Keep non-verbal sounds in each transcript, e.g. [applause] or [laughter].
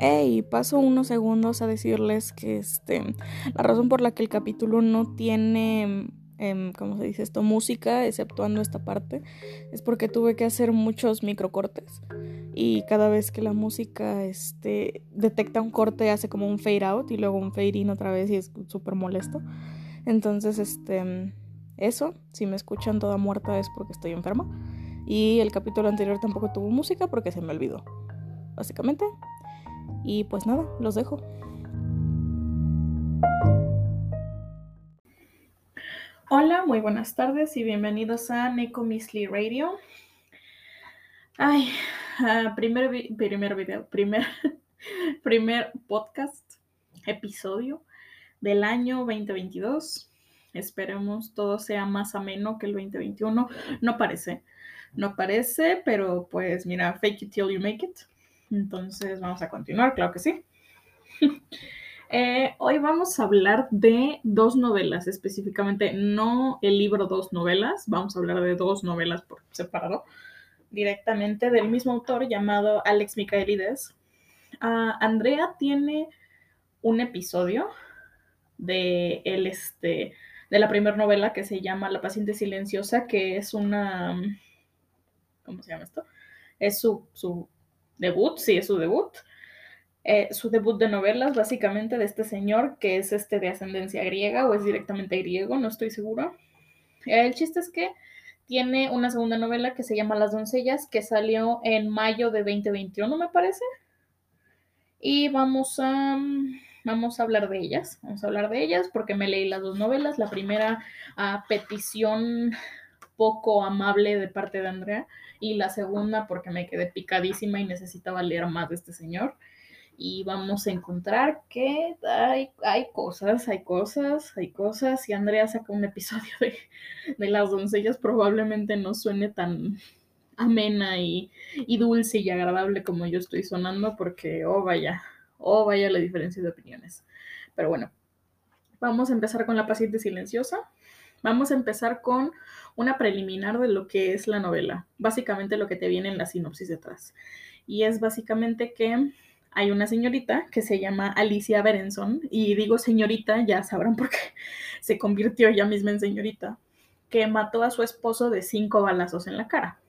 Hey, paso unos segundos a decirles que este, la razón por la que el capítulo no tiene, eh, ¿cómo se dice esto? Música, exceptuando esta parte, es porque tuve que hacer muchos microcortes y cada vez que la música este, detecta un corte hace como un fade out y luego un fade in otra vez y es súper molesto. Entonces, este, eso, si me escuchan toda muerta es porque estoy enferma. Y el capítulo anterior tampoco tuvo música porque se me olvidó. Básicamente, y pues nada, los dejo. Hola, muy buenas tardes y bienvenidos a Neko Misli Radio. Ay, uh, primer, primer video, primer, [laughs] primer podcast, episodio del año 2022. Esperemos todo sea más ameno que el 2021. No parece, no parece, pero pues mira, fake it till you make it. Entonces vamos a continuar, claro que sí. [laughs] eh, hoy vamos a hablar de dos novelas, específicamente no el libro Dos Novelas, vamos a hablar de dos novelas por separado, directamente del mismo autor llamado Alex Michaelides. Uh, Andrea tiene un episodio de el este de la primera novela que se llama La paciente silenciosa, que es una ¿cómo se llama esto? Es su, su debut, sí, es su debut. Eh, su debut de novelas, básicamente, de este señor que es este de ascendencia griega o es directamente griego, no estoy segura. El chiste es que tiene una segunda novela que se llama Las doncellas, que salió en mayo de 2021, me parece. Y vamos a, vamos a hablar de ellas. Vamos a hablar de ellas porque me leí las dos novelas. La primera a petición poco amable de parte de Andrea y la segunda porque me quedé picadísima y necesitaba leer más de este señor. Y vamos a encontrar que hay, hay cosas, hay cosas, hay cosas. Si Andrea saca un episodio de, de las doncellas, probablemente no suene tan amena y, y, dulce y agradable como yo estoy sonando, porque, oh vaya, oh vaya la diferencia de opiniones. Pero bueno, vamos a empezar con la paciente silenciosa. Vamos a empezar con una preliminar de lo que es la novela, básicamente lo que te viene en la sinopsis detrás. Y es básicamente que hay una señorita que se llama Alicia Berenson, y digo señorita, ya sabrán por qué [laughs] se convirtió ella misma en señorita, que mató a su esposo de cinco balazos en la cara.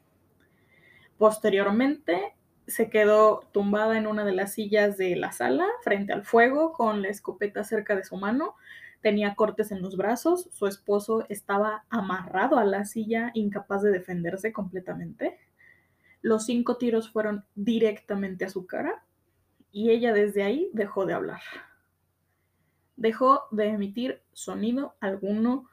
Posteriormente se quedó tumbada en una de las sillas de la sala frente al fuego con la escopeta cerca de su mano tenía cortes en los brazos, su esposo estaba amarrado a la silla, incapaz de defenderse completamente. Los cinco tiros fueron directamente a su cara y ella desde ahí dejó de hablar. Dejó de emitir sonido alguno.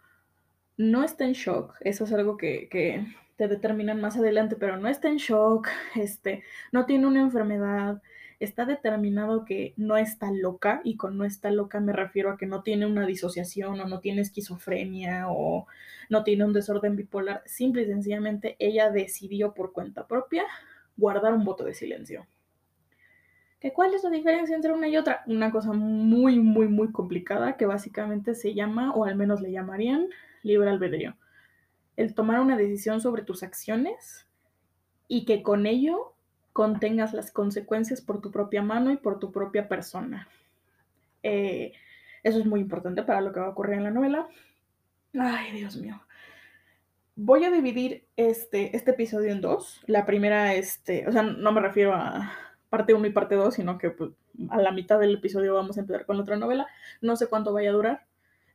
No está en shock, eso es algo que, que te determinan más adelante, pero no está en shock, este, no tiene una enfermedad, está determinado que no está loca, y con no está loca me refiero a que no tiene una disociación o no tiene esquizofrenia o no tiene un desorden bipolar, simple y sencillamente ella decidió por cuenta propia guardar un voto de silencio. ¿Que ¿Cuál es la diferencia entre una y otra? Una cosa muy, muy, muy complicada que básicamente se llama, o al menos le llamarían, libre albedrío. El tomar una decisión sobre tus acciones y que con ello contengas las consecuencias por tu propia mano y por tu propia persona. Eh, eso es muy importante para lo que va a ocurrir en la novela. Ay, Dios mío. Voy a dividir este, este episodio en dos. La primera, este, o sea, no me refiero a parte 1 y parte 2, sino que pues, a la mitad del episodio vamos a empezar con la otra novela. No sé cuánto vaya a durar.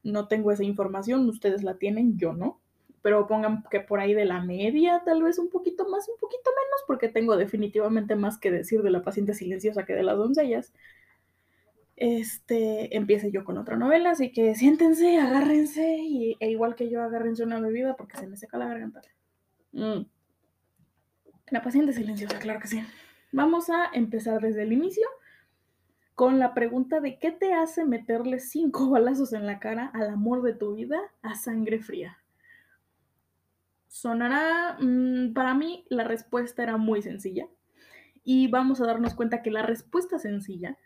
No tengo esa información. Ustedes la tienen, yo no pero pongan que por ahí de la media, tal vez un poquito más, un poquito menos, porque tengo definitivamente más que decir de la paciente silenciosa que de las doncellas. Este, empiece yo con otra novela, así que siéntense, agárrense, y, e igual que yo, agárrense una bebida porque se me seca la garganta. Mm. La paciente silenciosa, claro que sí. Vamos a empezar desde el inicio con la pregunta de qué te hace meterle cinco balazos en la cara al amor de tu vida a sangre fría. Sonará, mmm, para mí la respuesta era muy sencilla. Y vamos a darnos cuenta que la respuesta sencilla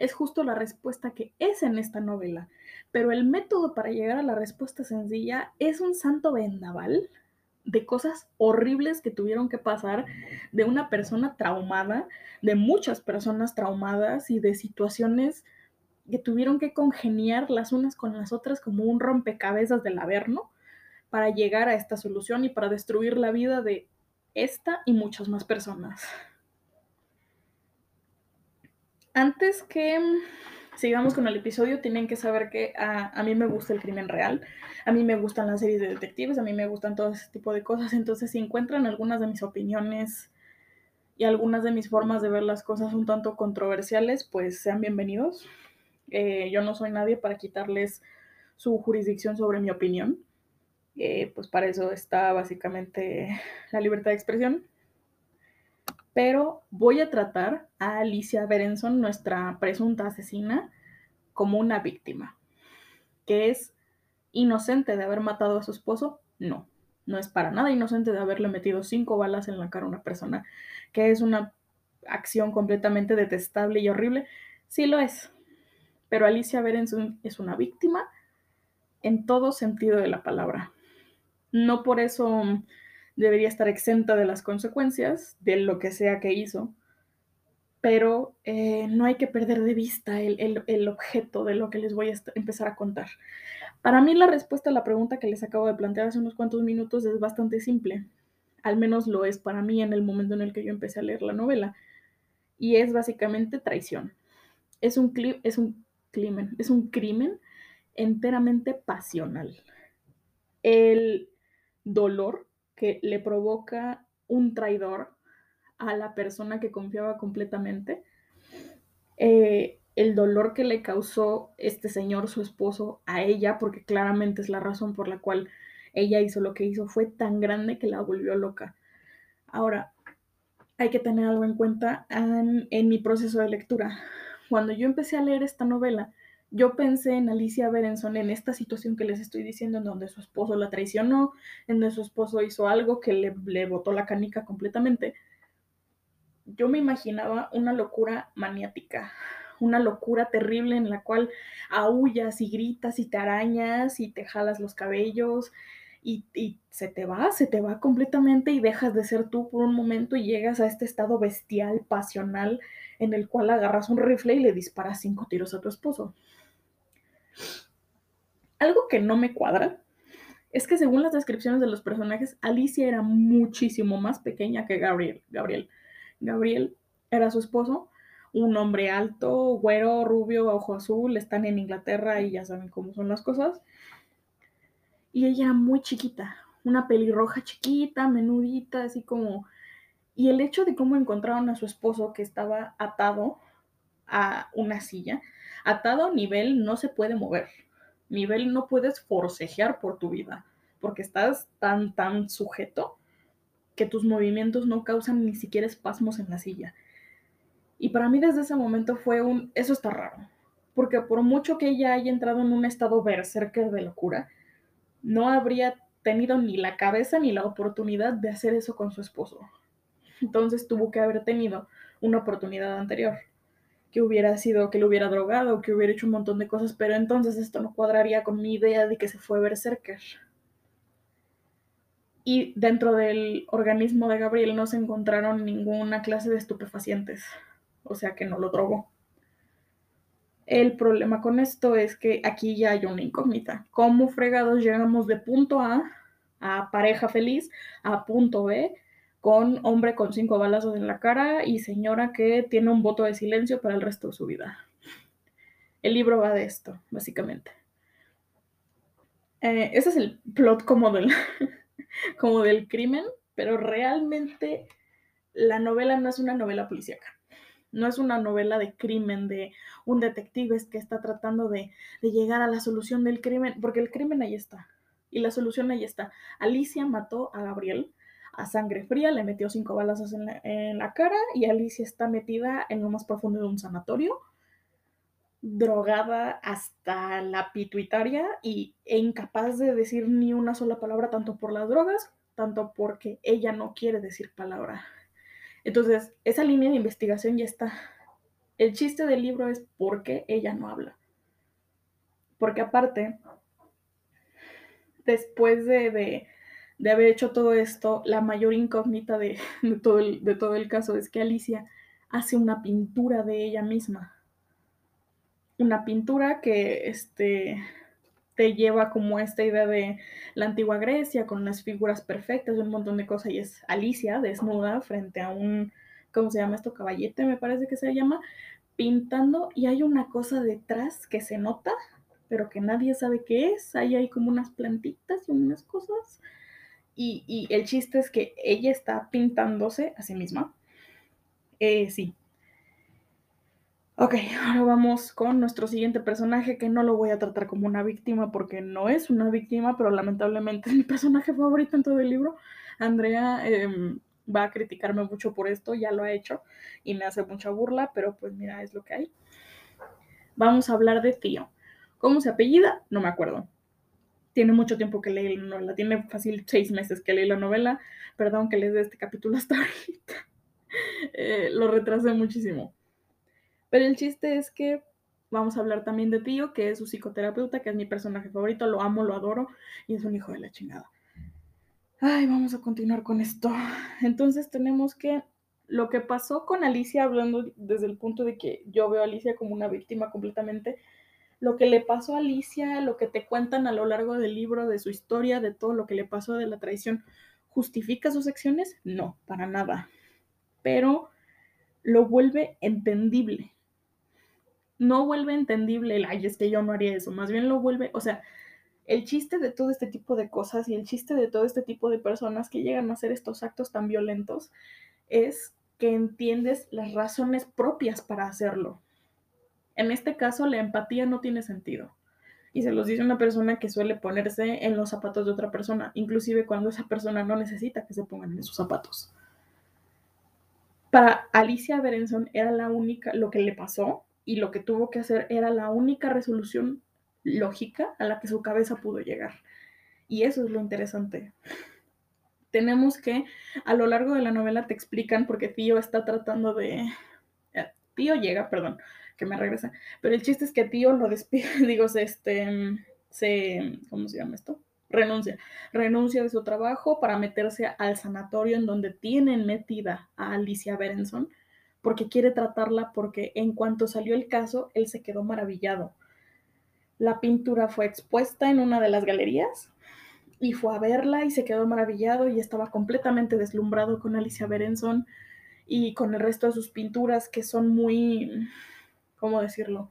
es justo la respuesta que es en esta novela, pero el método para llegar a la respuesta sencilla es un santo vendaval de cosas horribles que tuvieron que pasar, de una persona traumada, de muchas personas traumadas y de situaciones que tuvieron que congeniar las unas con las otras como un rompecabezas del Averno para llegar a esta solución y para destruir la vida de esta y muchas más personas. Antes que sigamos con el episodio, tienen que saber que a, mí me gusta el crimen real, a mí me gustan las series de detectives, a mí me gustan todo ese tipo de cosas, entonces si encuentran algunas de mis opiniones y algunas de mis formas de ver las cosas un tanto controversiales, pues sean bienvenidos. Eh, yo no soy nadie para quitarles su jurisdicción sobre mi opinión. Eh, pues para eso está básicamente [laughs] la libertad de expresión. Pero voy a tratar a Alicia Berenson, nuestra presunta asesina, como una víctima, que es inocente de haber matado a su esposo. No, no es para nada inocente de haberle metido cinco balas en la cara a una persona, que es una acción completamente detestable y horrible. Sí lo es, pero Alicia Berenson es una víctima en todo sentido de la palabra. No por eso debería estar exenta de las consecuencias de lo que sea que hizo, pero eh, no hay que perder de vista el, objeto de lo que les voy a empezar a contar. Para mí la respuesta a la pregunta que les acabo de plantear hace unos cuantos minutos es bastante simple, al menos lo es para mí en el momento en el que yo empecé a leer la novela, y es básicamente traición. Es un, es un crimen, es un crimen enteramente pasional. El dolor que le provoca un traidor a la persona que confiaba completamente, eh, el dolor que le causó este señor, su esposo, a ella, porque claramente es la razón por la cual ella hizo lo que hizo, fue tan grande que la volvió loca. Ahora, hay que tener algo en cuenta en, en mi proceso de lectura. Cuando yo empecé a leer esta novela, yo pensé en Alicia Berenson en esta situación que les estoy diciendo, en donde su esposo la traicionó, en donde su esposo hizo algo que le, le botó la canica completamente. Yo me imaginaba una locura maniática, una locura terrible en la cual aullas y gritas y te arañas y te jalas los cabellos y, y, se te va, se te va completamente y dejas de ser tú por un momento y llegas a este estado bestial, pasional, en el cual agarras un rifle y le disparas cinco tiros a tu esposo. Algo que no me cuadra es que según las descripciones de los personajes, Alicia era muchísimo más pequeña que Gabriel. Gabriel, Gabriel era su esposo, un hombre alto, güero, rubio, ojo azul, están en Inglaterra y ya saben cómo son las cosas. Y ella era muy chiquita, una pelirroja chiquita, menudita, así como... Y el hecho de cómo encontraron a su esposo que estaba atado a una silla, atado a nivel no se puede mover nivel no puedes forcejear por tu vida, porque estás tan, tan sujeto que tus movimientos no causan ni siquiera espasmos en la silla. Y para mí desde ese momento fue un, eso está raro, porque por mucho que ella haya entrado en un estado berserker de locura, no habría tenido ni la cabeza ni la oportunidad de hacer eso con su esposo. Entonces tuvo que haber tenido una oportunidad anterior que hubiera sido, que lo hubiera drogado, que hubiera hecho un montón de cosas, pero entonces esto no cuadraría con mi idea de que se fue Berserker. Y dentro del organismo de Gabriel no se encontraron ninguna clase de estupefacientes, o sea que no lo drogó. El problema con esto es que aquí ya hay una incógnita. ¿Cómo fregados llegamos de punto A a pareja feliz a punto B con hombre con cinco balazos en la cara y señora que tiene un voto de silencio para el resto de su vida. El libro va de esto, básicamente. Eh, ese es el plot como del, [laughs] como del crimen, pero realmente la novela no es una novela policíaca. No es una novela de crimen, de un detective que está tratando de, de llegar a la solución del crimen, porque el crimen ahí está. Y la solución ahí está. Alicia mató a Gabriel a sangre fría, le metió cinco balazos en la, cara y Alicia está metida en lo más profundo de un sanatorio, drogada hasta la pituitaria y, e incapaz de decir ni una sola palabra, tanto por las drogas, tanto porque ella no quiere decir palabra. Entonces, esa línea de investigación ya está. El chiste del libro es por qué ella no habla. Porque aparte, después de de haber hecho todo esto, la mayor incógnita [laughs] de, todo, el, de todo el caso es que Alicia hace una pintura de ella misma. Una pintura que este, te lleva como esta idea de la antigua Grecia con las figuras perfectas y un montón de cosas y es Alicia desnuda frente a un, ¿cómo se llama esto? Caballete me parece que se llama, pintando y hay una cosa detrás que se nota, pero que nadie sabe qué es, ahí hay como unas plantitas y unas cosas y, el chiste es que ella está pintándose a sí misma. Eh, sí, Ok, ahora vamos con nuestro siguiente personaje que no lo voy a tratar como una víctima porque no es una víctima, pero lamentablemente [laughs] es mi personaje favorito en todo el libro. Andrea em, va a criticarme mucho por esto, ya lo ha hecho y me hace mucha burla, pero pues mira, es lo que hay. Vamos a hablar de Tío. ¿Cómo se apellida? No me acuerdo. Tiene mucho tiempo que leí la novela, tiene fácil seis meses que leí la novela. Perdón que les dé este capítulo hasta [laughs] ahorita. Eh, lo retrasé muchísimo. Pero el chiste es que vamos a hablar también de Tío, que es su psicoterapeuta, que es mi personaje favorito, lo amo, lo adoro y es un hijo de la chingada. Ay, vamos a continuar con esto. Entonces tenemos que lo que pasó con Alicia, hablando desde el punto de que yo veo a Alicia como una víctima completamente, lo que le pasó a Alicia, lo que te cuentan a lo largo del libro, de su historia, de todo lo que le pasó de la traición, ¿justifica sus acciones? No, para nada. Pero lo vuelve entendible no vuelve entendible el, ay, es que yo no haría eso, más bien lo vuelve, o sea, el chiste de todo este tipo de cosas y el chiste de todo este tipo de personas que llegan a hacer estos actos tan violentos es que entiendes las razones propias para hacerlo. En este caso, la empatía no tiene sentido. Y se los dice una persona que suele ponerse en los zapatos de otra persona, inclusive cuando esa persona no necesita que se pongan en sus zapatos. Para Alicia Berenson era la única, lo que le pasó y lo que tuvo que hacer era la única resolución lógica a la que su cabeza pudo llegar. Y eso es lo interesante. Tenemos que, a lo largo de la novela te explican, porque Tío está tratando de... Eh, tío llega, perdón, que me regresa. Pero el chiste es que Tío lo despide, [laughs] digo, se, este, se, ¿cómo se llama esto? Renuncia. Renuncia de su trabajo para meterse al sanatorio en donde tienen metida a Alicia Berenson porque quiere tratarla porque en cuanto salió el caso, él se quedó maravillado. La pintura fue expuesta en una de las galerías y fue a verla y se quedó maravillado y estaba completamente deslumbrado con Alicia Berenson y con el resto de sus pinturas que son muy, ¿cómo decirlo?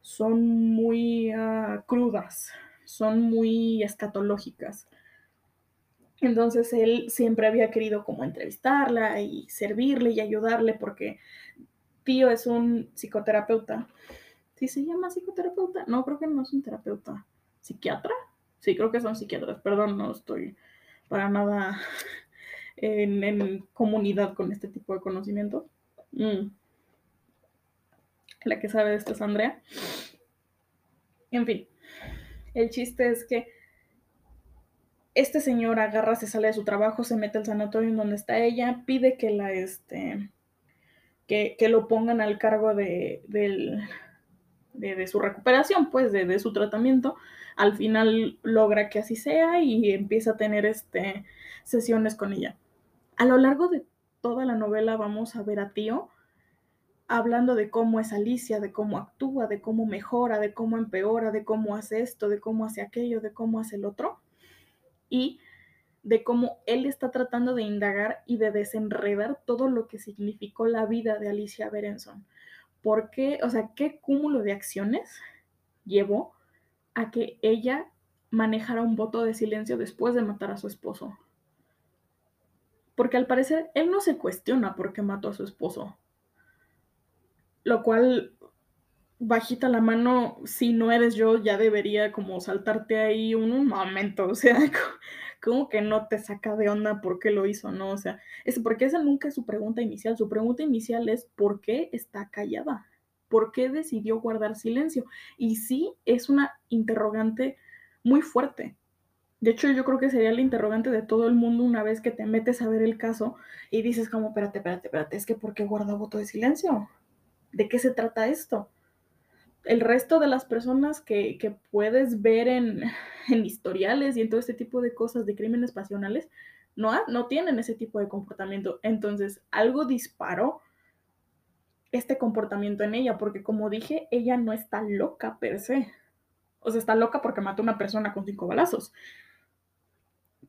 Son muy ah, crudas, son muy escatológicas. Entonces él siempre había querido como entrevistarla y servirle y ayudarle porque Tío es un psicoterapeuta. ¿Sí se llama psicoterapeuta? No, creo que no es un terapeuta. ¿Psiquiatra? Sí, creo que son psiquiatras. Perdón, no estoy para nada [laughs] en, comunidad con este tipo de conocimiento. Mm. La que sabe de esto es Andrea. En fin, el chiste es que este señor agarra, se sale de su trabajo, se mete al sanatorio en donde está ella, pide que la, este, que, lo pongan al cargo de, de, su recuperación, pues, de, su tratamiento. Al final logra que así sea y empieza a tener este, sesiones con ella. A lo largo de toda la novela vamos a ver a Tío hablando de cómo es Alicia, de cómo actúa, de cómo mejora, de cómo empeora, de cómo hace esto, de cómo hace aquello, de cómo hace el otro y de cómo él está tratando de indagar y de desenredar todo lo que significó la vida de Alicia Berenson. ¿Por qué? O sea, ¿qué cúmulo de acciones llevó a que ella manejara un voto de silencio después de matar a su esposo? Porque al parecer él no se cuestiona por qué mató a su esposo. Lo cual bajita la mano, si no eres yo, ya debería como saltarte ahí un, momento, o sea, [laughs] como que no te saca de onda por qué lo hizo, ¿no? O sea, es porque esa nunca es su pregunta inicial, su pregunta inicial es ¿por qué está callada? ¿Por qué decidió guardar silencio? Y sí, es una interrogante muy fuerte. De hecho, yo creo que sería la interrogante de todo el mundo una vez que te metes a ver el caso y dices como, espérate, espérate, espérate, es que ¿por qué guarda voto de silencio? ¿De qué se trata esto? el resto de las personas que, que puedes ver en, [laughs] en, historiales y en todo este tipo de cosas de crímenes pasionales, no, no tienen ese tipo de comportamiento. Entonces, algo disparó este comportamiento en ella, porque como dije, ella no está loca per se. O sea, está loca porque mató a una persona con cinco balazos.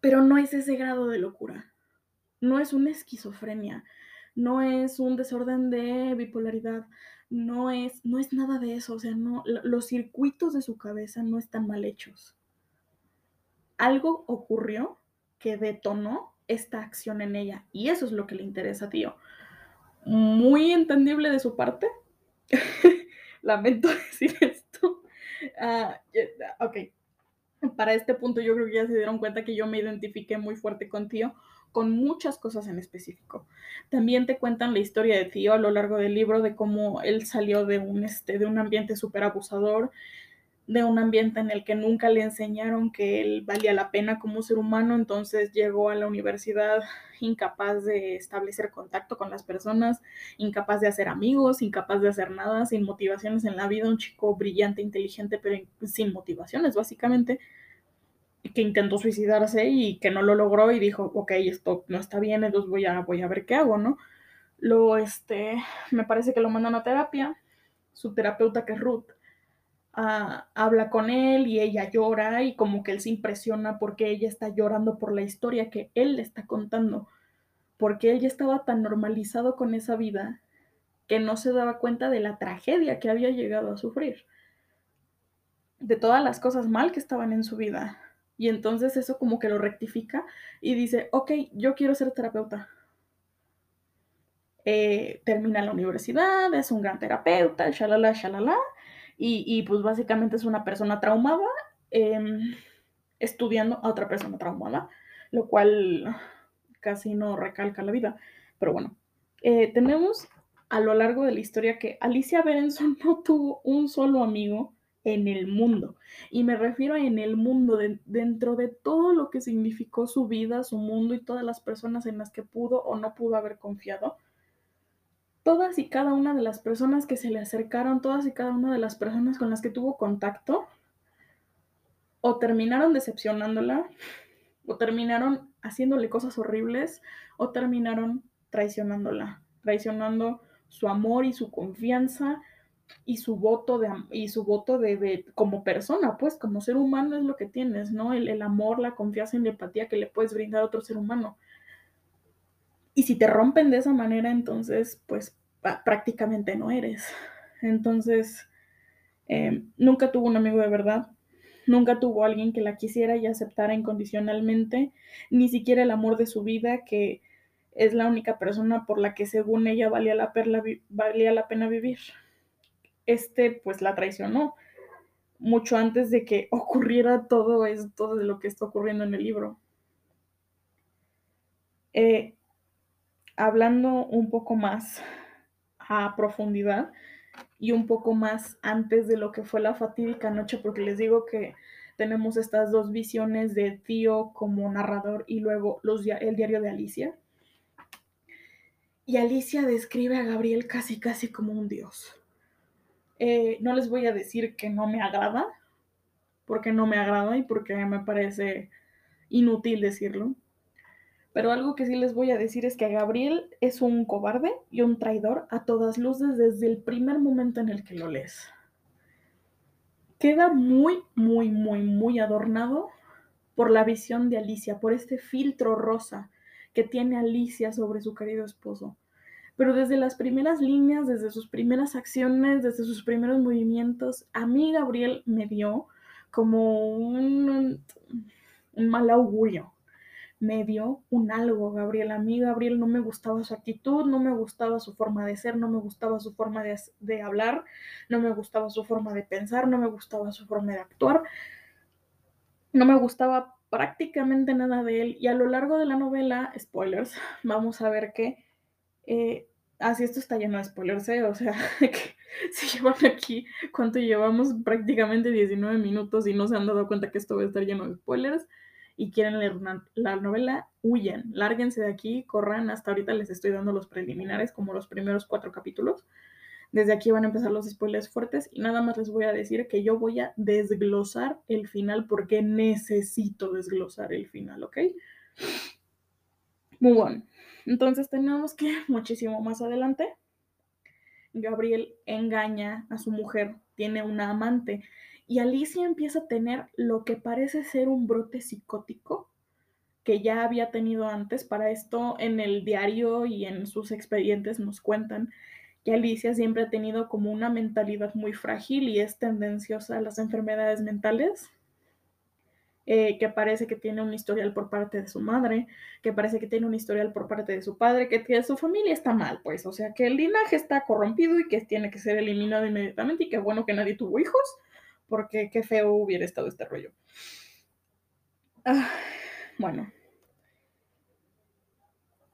Pero no es ese grado de locura. No es una esquizofrenia. No es un desorden de bipolaridad. No es, no es nada de eso. O sea, no, los circuitos de su cabeza no están mal hechos. Algo ocurrió que detonó esta acción en ella. Y eso es lo que le interesa, tío muy entendible de su parte. [laughs] Lamento [laughs] decir esto. Uh, ok, para este punto yo creo que ya se dieron cuenta que yo me identifiqué muy fuerte con Tío, con muchas cosas en específico. También te cuentan la historia de Tío a lo largo del libro, de cómo él salió de un, este, de un ambiente súper abusador, de un ambiente en el que nunca le enseñaron que él valía la pena como ser humano, entonces llegó a la universidad incapaz de establecer contacto con las personas, incapaz de hacer amigos, incapaz de hacer nada, sin motivaciones en la vida, un chico brillante, inteligente, pero sin motivaciones, básicamente, que intentó suicidarse y que no lo logró y dijo, ok, esto no está bien, entonces voy a, voy a ver qué hago, ¿no? Lo, este, me parece que lo mandan a terapia, su terapeuta que es Ruth, habla con él y ella llora y como que él se impresiona porque ella está llorando por la historia que él le está contando, porque él ya estaba tan normalizado con esa vida que no se daba cuenta de la tragedia que había llegado a sufrir, de todas las cosas mal que estaban en su vida. Y entonces eso como que lo rectifica y dice, ok, yo quiero ser terapeuta. Eh, termina la universidad, es un gran terapeuta, shalala, shalala, y, pues básicamente es una persona traumada em, estudiando a otra persona traumada, lo cual casi no recalca la vida. Pero bueno, eh, tenemos a lo largo de la historia que Alicia Berenson [laughs] no tuvo un solo amigo en el mundo. Y me refiero a en el mundo, dentro de todo lo que significó su vida, su mundo y todas las personas en las que pudo o no pudo haber confiado todas y cada una de las personas que se le acercaron, todas y cada una de las personas con las que tuvo contacto, o terminaron decepcionándola, o terminaron haciéndole cosas horribles, o terminaron traicionándola, traicionando su amor y su confianza y su voto de y su voto de, como persona, pues como ser humano es lo que tienes, ¿no? El, el amor, la confianza y la empatía que le puedes brindar a otro ser humano. Y si te rompen de esa manera, entonces, pues prácticamente no eres. Entonces, eh, nunca tuvo un amigo de verdad, nunca tuvo alguien que la quisiera y aceptara incondicionalmente, ni siquiera el amor de su vida, que es la única persona por la que según ella valía la, valía la pena vivir. Este pues la traicionó mucho antes de que [laughs] ocurriera todo esto de lo que está ocurriendo en el libro. Eh, hablando un poco más a profundidad y un poco más antes de lo que fue la fatídica noche, porque les digo que tenemos estas dos visiones de Tío como narrador y luego los, el diario de Alicia. Y Alicia describe a Gabriel casi, casi como un dios. Eh, no les voy a decir que no me agrada, porque no me agrada y porque me parece inútil decirlo. Pero algo que sí les voy a decir es que Gabriel es un cobarde y un traidor a todas luces desde el primer momento en el que lo lees. Queda muy, muy, muy, muy adornado por la visión de Alicia, por este filtro rosa que tiene Alicia sobre su querido esposo. Pero desde las primeras líneas, desde sus primeras acciones, desde sus primeros movimientos, a mí Gabriel me dio como un, mal augurio me dio un algo, Gabriel. A mí, Gabriel, no me gustaba su actitud, no me gustaba su forma de ser, no me gustaba su forma de, hablar, no me gustaba su forma de pensar, no me gustaba su forma de actuar. No me gustaba prácticamente nada de él. Y a lo largo de la novela, spoilers, [laughs] vamos a ver que... Eh, así esto está lleno de spoilers, ¿eh? O sea, [laughs] que si llevan aquí, ¿cuánto llevamos? Prácticamente 19 minutos y no se han dado cuenta que esto va a estar lleno de spoilers y quieren leer la novela, huyen, lárguense de aquí, corran, hasta ahorita les estoy dando los preliminares, como los primeros cuatro capítulos Desde aquí van a empezar los spoilers fuertes y nada más les voy a decir que yo voy a desglosar el final porque necesito desglosar el final, ¿ok? Muy bueno. Entonces tenemos que [laughs] muchísimo más adelante, Gabriel engaña a su mujer, tiene una amante y Alicia empieza a tener lo que parece ser un brote psicótico que ya había tenido antes. Para esto en el diario y en sus expedientes nos cuentan que Alicia siempre ha tenido como una mentalidad muy frágil y es tendenciosa a las enfermedades mentales, eh, que parece que tiene un historial por parte de su madre, que parece que tiene un historial por parte de su padre, que, su familia está mal, pues, o sea, que el linaje está corrompido y que tiene que ser eliminado inmediatamente y que bueno que nadie tuvo hijos, porque qué feo hubiera estado este rollo. Ah, bueno.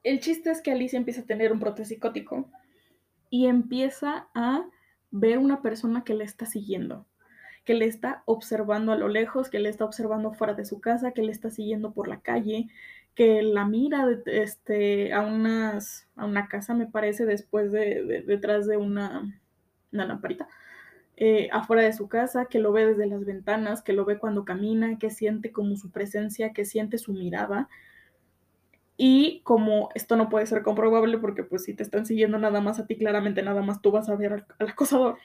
El chiste es que Alicia empieza a tener un brote psicótico y empieza a ver una persona que le está siguiendo, que le está observando a lo lejos, que le está observando fuera de su casa, que le está siguiendo por la calle, que la mira este, a, unas, a una casa, me parece, después de, detrás de una, una lamparita, eh, afuera de su casa, que lo ve desde las ventanas, que lo ve cuando camina, que siente como su presencia, que siente su mirada. Y como esto no puede ser comprobable porque pues si te están siguiendo nada más a ti, claramente nada más tú vas a ver al, acosador.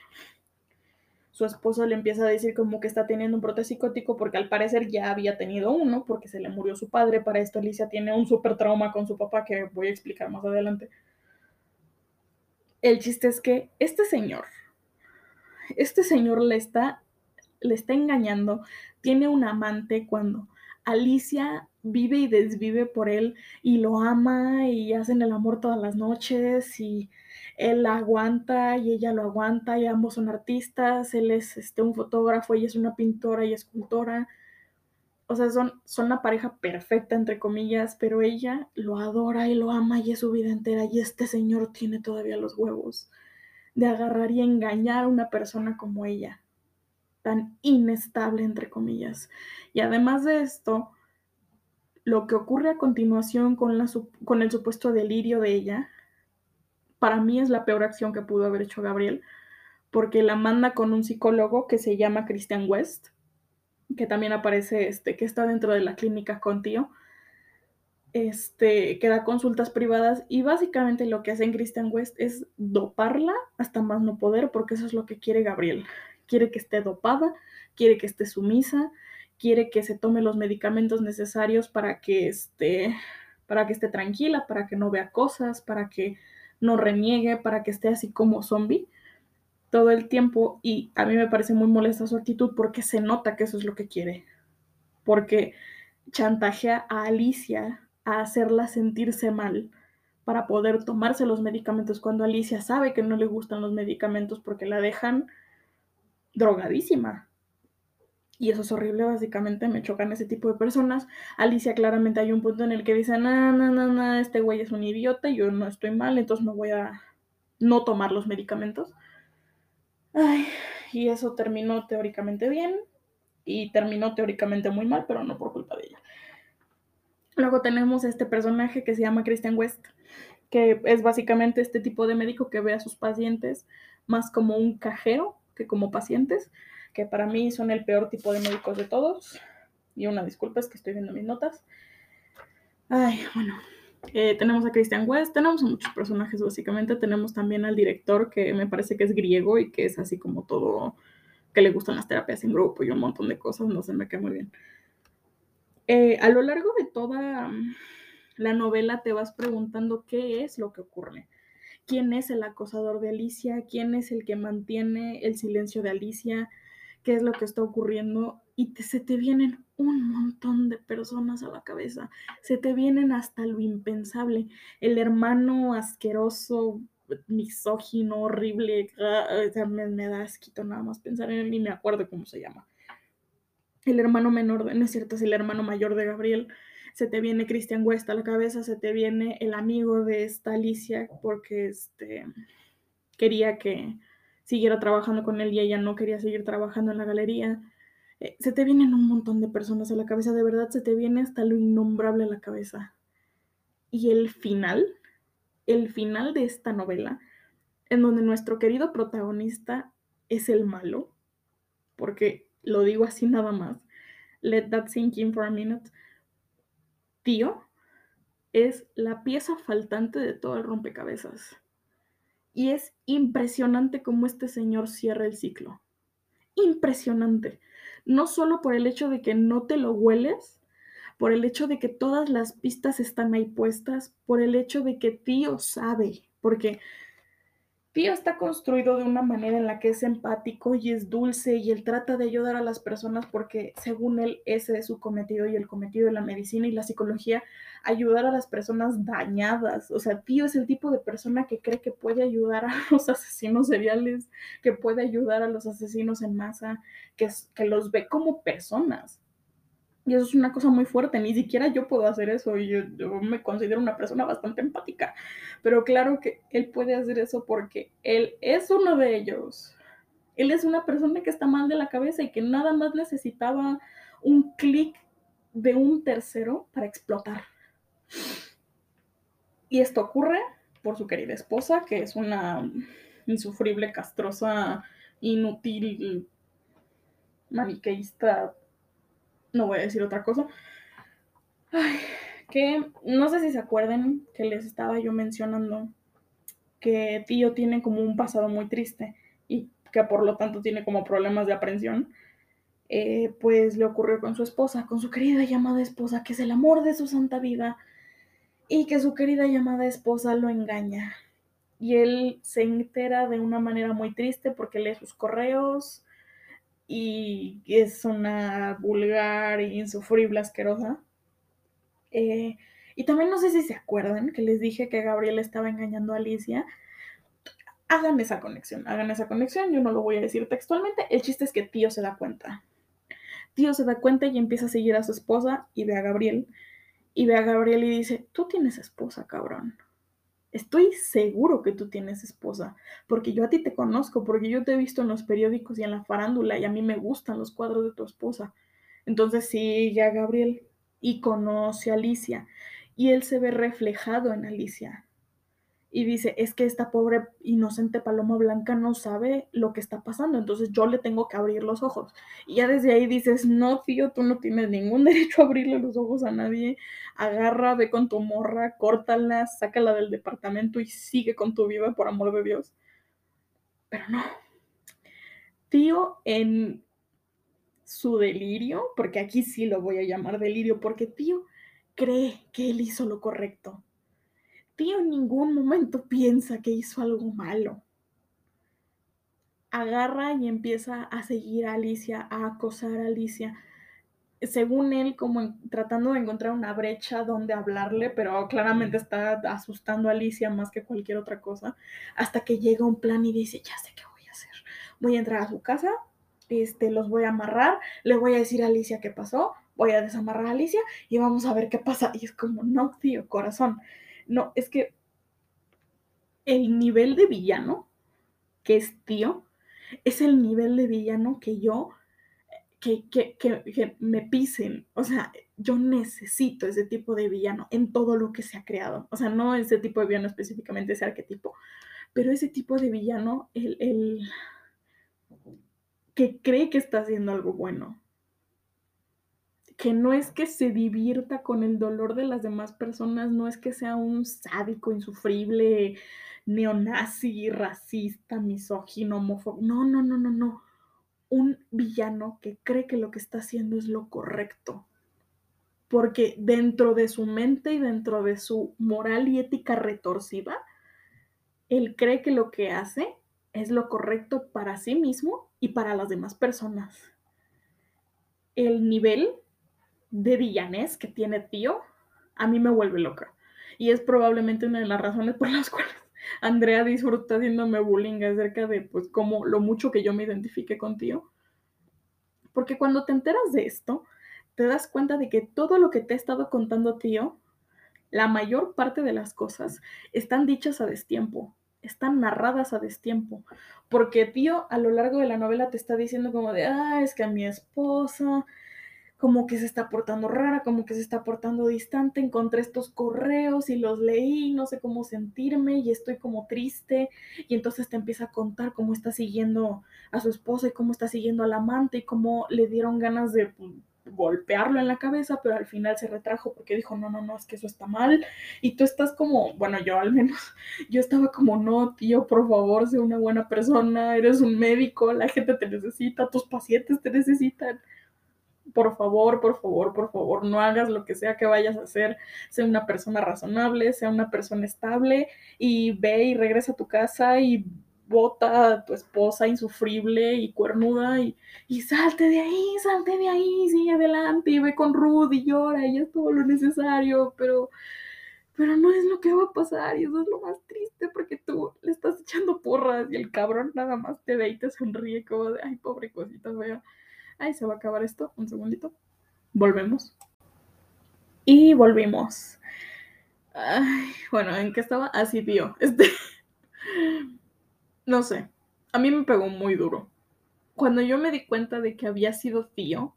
Su esposo le empieza a decir como que está teniendo un brote psicótico porque al parecer ya había tenido uno porque se le murió su padre. Para esto Alicia tiene un súper trauma con su papá que voy a explicar más adelante. El chiste es que este señor, este señor le está, le está engañando, tiene un amante cuando Alicia vive y desvive por él y lo ama y hacen el amor todas las noches y él la aguanta y ella lo aguanta y ambos son artistas, él es este, un fotógrafo, ella es una pintora y escultora. O sea, son, son una pareja perfecta, entre comillas, pero ella lo adora y lo ama y es su vida entera y este señor tiene todavía los huevos de agarrar y engañar a una persona como ella tan inestable, entre comillas. Y además de esto, lo que ocurre a continuación con, la, con el supuesto delirio de ella, para mí es la peor acción que pudo haber hecho Gabriel, porque la manda con un psicólogo que se llama Christian West, que también aparece, este, que está dentro de la clínica con tío, este, que da consultas privadas y básicamente lo que hace en Christian West es doparla hasta más no poder, porque eso es lo que quiere Gabriel. Quiere que esté dopada, quiere que esté sumisa, quiere que se tome los medicamentos necesarios para que esté, para que esté tranquila, para que no vea cosas, para que no reniegue, para que esté así como zombie todo el tiempo y a mí me parece muy molesta su actitud porque se nota que eso es lo que quiere, porque chantajea a Alicia a hacerla sentirse mal para poder tomarse los medicamentos cuando Alicia sabe que no le gustan los medicamentos porque la dejan drogadísima. Y eso es horrible, básicamente, me chocan ese tipo de personas. Alicia claramente hay un punto en el que dice, no, no, no, no, este güey es un idiota, yo no estoy mal, entonces me voy a no tomar los medicamentos. Ay, y eso terminó teóricamente bien y terminó teóricamente muy mal, pero no por culpa de ella. Luego tenemos este personaje que se llama Christian West, que es básicamente este tipo de médico que ve a sus pacientes más como un cajero que como pacientes, que para mí son el peor tipo de médicos de todos. Y una disculpa, es que estoy viendo mis notas. Ay, bueno, eh, tenemos a Christian West, tenemos muchos personajes básicamente, tenemos también al director que me parece que es griego y que es así como todo, que le gustan las terapias en grupo y un montón de cosas, no se me queda muy bien. Eh, a lo largo de toda la novela te vas preguntando qué es lo que ocurre quién es el acosador de Alicia, quién es el que mantiene el silencio de Alicia, qué es lo que está ocurriendo y se te vienen un montón de personas a la cabeza, se te vienen hasta lo impensable, el hermano asqueroso, misógino, horrible, ah, me, da asquito nada más pensar en él y me acuerdo cómo se llama. El hermano menor, no es cierto, es el hermano mayor de Gabriel, se te viene Christian West a la cabeza, se te viene el amigo de esta Alicia porque este, quería que siguiera trabajando con él y ella no quería seguir trabajando en la galería. Eh, se te vienen un montón de personas a la cabeza, de verdad se te viene hasta lo innombrable a la cabeza. Y el final, el final de esta novela en donde nuestro querido protagonista es el malo, porque lo digo así nada más, let that sink in for a minute, tío es la pieza faltante de todo el rompecabezas. Y es impresionante cómo este señor cierra el ciclo. Impresionante. No solo por el hecho de que no te lo hueles, por el hecho de que todas las pistas están ahí puestas, por el hecho de que tío sabe, porque Tío está construido de una manera en la que es empático y es dulce y él trata de ayudar a las personas porque según él ese es su cometido y el cometido de la medicina y la psicología, ayudar a las personas dañadas. O sea, Tío es el tipo de persona que cree que puede ayudar a [laughs] los asesinos seriales, que puede ayudar a los asesinos en masa, que, que los ve como personas. Y eso es una cosa muy fuerte, ni siquiera yo puedo hacer eso y yo, me considero una persona bastante empática, pero claro que él puede hacer eso porque él es uno de ellos. Él es una persona que está mal de la cabeza y que nada más necesitaba un clic de un tercero para explotar. Y esto ocurre por su querida esposa, que es una insufrible, castrosa, inútil, maniqueísta no voy a decir otra cosa. que no sé si se acuerden que les estaba yo mencionando que tío tiene como un pasado muy triste y que por lo tanto tiene como problemas de aprensión. Eh, pues le ocurrió con su esposa, con su querida llamada esposa, que es el amor de su santa vida, y que su querida llamada esposa lo engaña. Y él se entera de una manera muy triste porque lee sus correos, y es una vulgar e insufrible asquerosa. Eh, y también no sé si se acuerdan que les dije que Gabriel estaba engañando a Alicia. Hagan esa conexión, hagan esa conexión, yo no lo voy a decir textualmente, el chiste es que tío se da cuenta. Tío se da cuenta y empieza a seguir a su esposa y ve a Gabriel. Y ve a Gabriel y dice, tú tienes esposa, cabrón estoy seguro que tú tienes esposa, porque yo a ti te conozco, porque yo te he visto en los periódicos y en la farándula y a mí me gustan los cuadros de tu esposa. Entonces sigue a Gabriel y conoce a Alicia y él se ve reflejado en Alicia y dice, es que esta pobre inocente paloma blanca no sabe lo que está pasando, entonces yo le tengo que abrir los ojos. Y ya desde ahí dices, no, tío, tú no tienes ningún [laughs] derecho a abrirle los ojos a nadie, agarra, ve con tu morra, córtala, sácala del departamento y sigue con tu vida, por amor de Dios. Pero no. Tío, en su delirio, porque aquí sí lo voy a llamar delirio, porque tío cree que él hizo lo correcto tío en ningún momento piensa que hizo algo malo. Agarra y empieza a seguir a Alicia, a acosar a Alicia. Según él, como tratando de encontrar una brecha donde hablarle, pero claramente está asustando a Alicia más que cualquier otra cosa, hasta que llega un plan y dice, ya sé qué voy a hacer. Voy a entrar a su casa, este, los voy a amarrar, le voy a decir a Alicia qué pasó, voy a desamarrar a Alicia y vamos a ver qué pasa. Y es como, no, tío, corazón, no, es que el nivel de villano que es tío es el nivel de villano que yo, que, que, que, me pisen. O sea, yo necesito ese tipo de villano en todo lo que se ha creado. O sea, no ese tipo de villano específicamente, ese arquetipo, pero ese tipo de villano, el, el que cree que está haciendo algo bueno, que no es que se divierta con el dolor de las demás personas, no es que sea un sádico, insufrible, neonazi, racista, misógino, homófobo. No, no, no, no, no. Un villano que cree que lo que está haciendo es lo correcto. Porque dentro de su mente y dentro de su moral y ética retorcida, él cree que lo que hace es lo correcto para sí mismo y para las demás personas. El nivel de villanes que tiene tío, a mí me vuelve loca. Y es probablemente una de las razones por las [laughs] cuales Andrea disfruta haciéndome bullying acerca de, pues, como lo mucho que yo me identifique con tío. Porque cuando te enteras de esto, te das cuenta de que todo lo que te he estado contando tío, la mayor parte de las cosas están dichas a destiempo, están narradas a destiempo. Porque tío a lo largo de la novela te está diciendo como de, ah, es que a mi esposa como que se está portando rara, como que se está portando distante, encontré estos correos y los leí, no sé cómo sentirme y estoy como triste y entonces te empieza a contar cómo está siguiendo a su esposa y cómo está siguiendo al amante y cómo le dieron ganas de pues, golpearlo en la cabeza, pero al final se retrajo porque dijo, no, no, no, es que eso está mal. Y tú estás como, bueno, yo al menos, [laughs] yo estaba como, no, tío, por favor, sé una buena persona, eres un médico, la gente te necesita, tus pacientes te necesitan por favor, por favor, por favor, no hagas lo que sea que vayas a hacer, sea una persona razonable, sea una persona estable y ve y regresa a tu casa y bota a tu esposa insufrible y cuernuda y, y salte de ahí, salte de ahí, sigue adelante y ve con Ruth y llora y es todo lo necesario, pero, pero no es lo que va a pasar y eso es lo más triste porque tú le estás echando porras y el cabrón nada más te ve y te sonríe como de, ay, pobre cosita, vea Ay, se va a acabar esto. Un segundito. Volvemos. Y volvimos. Ay, bueno, ¿en qué estaba? Así, ah, tío. [laughs] Este. no sé. A mí me pegó muy duro. Cuando yo me di cuenta de que había sido tío,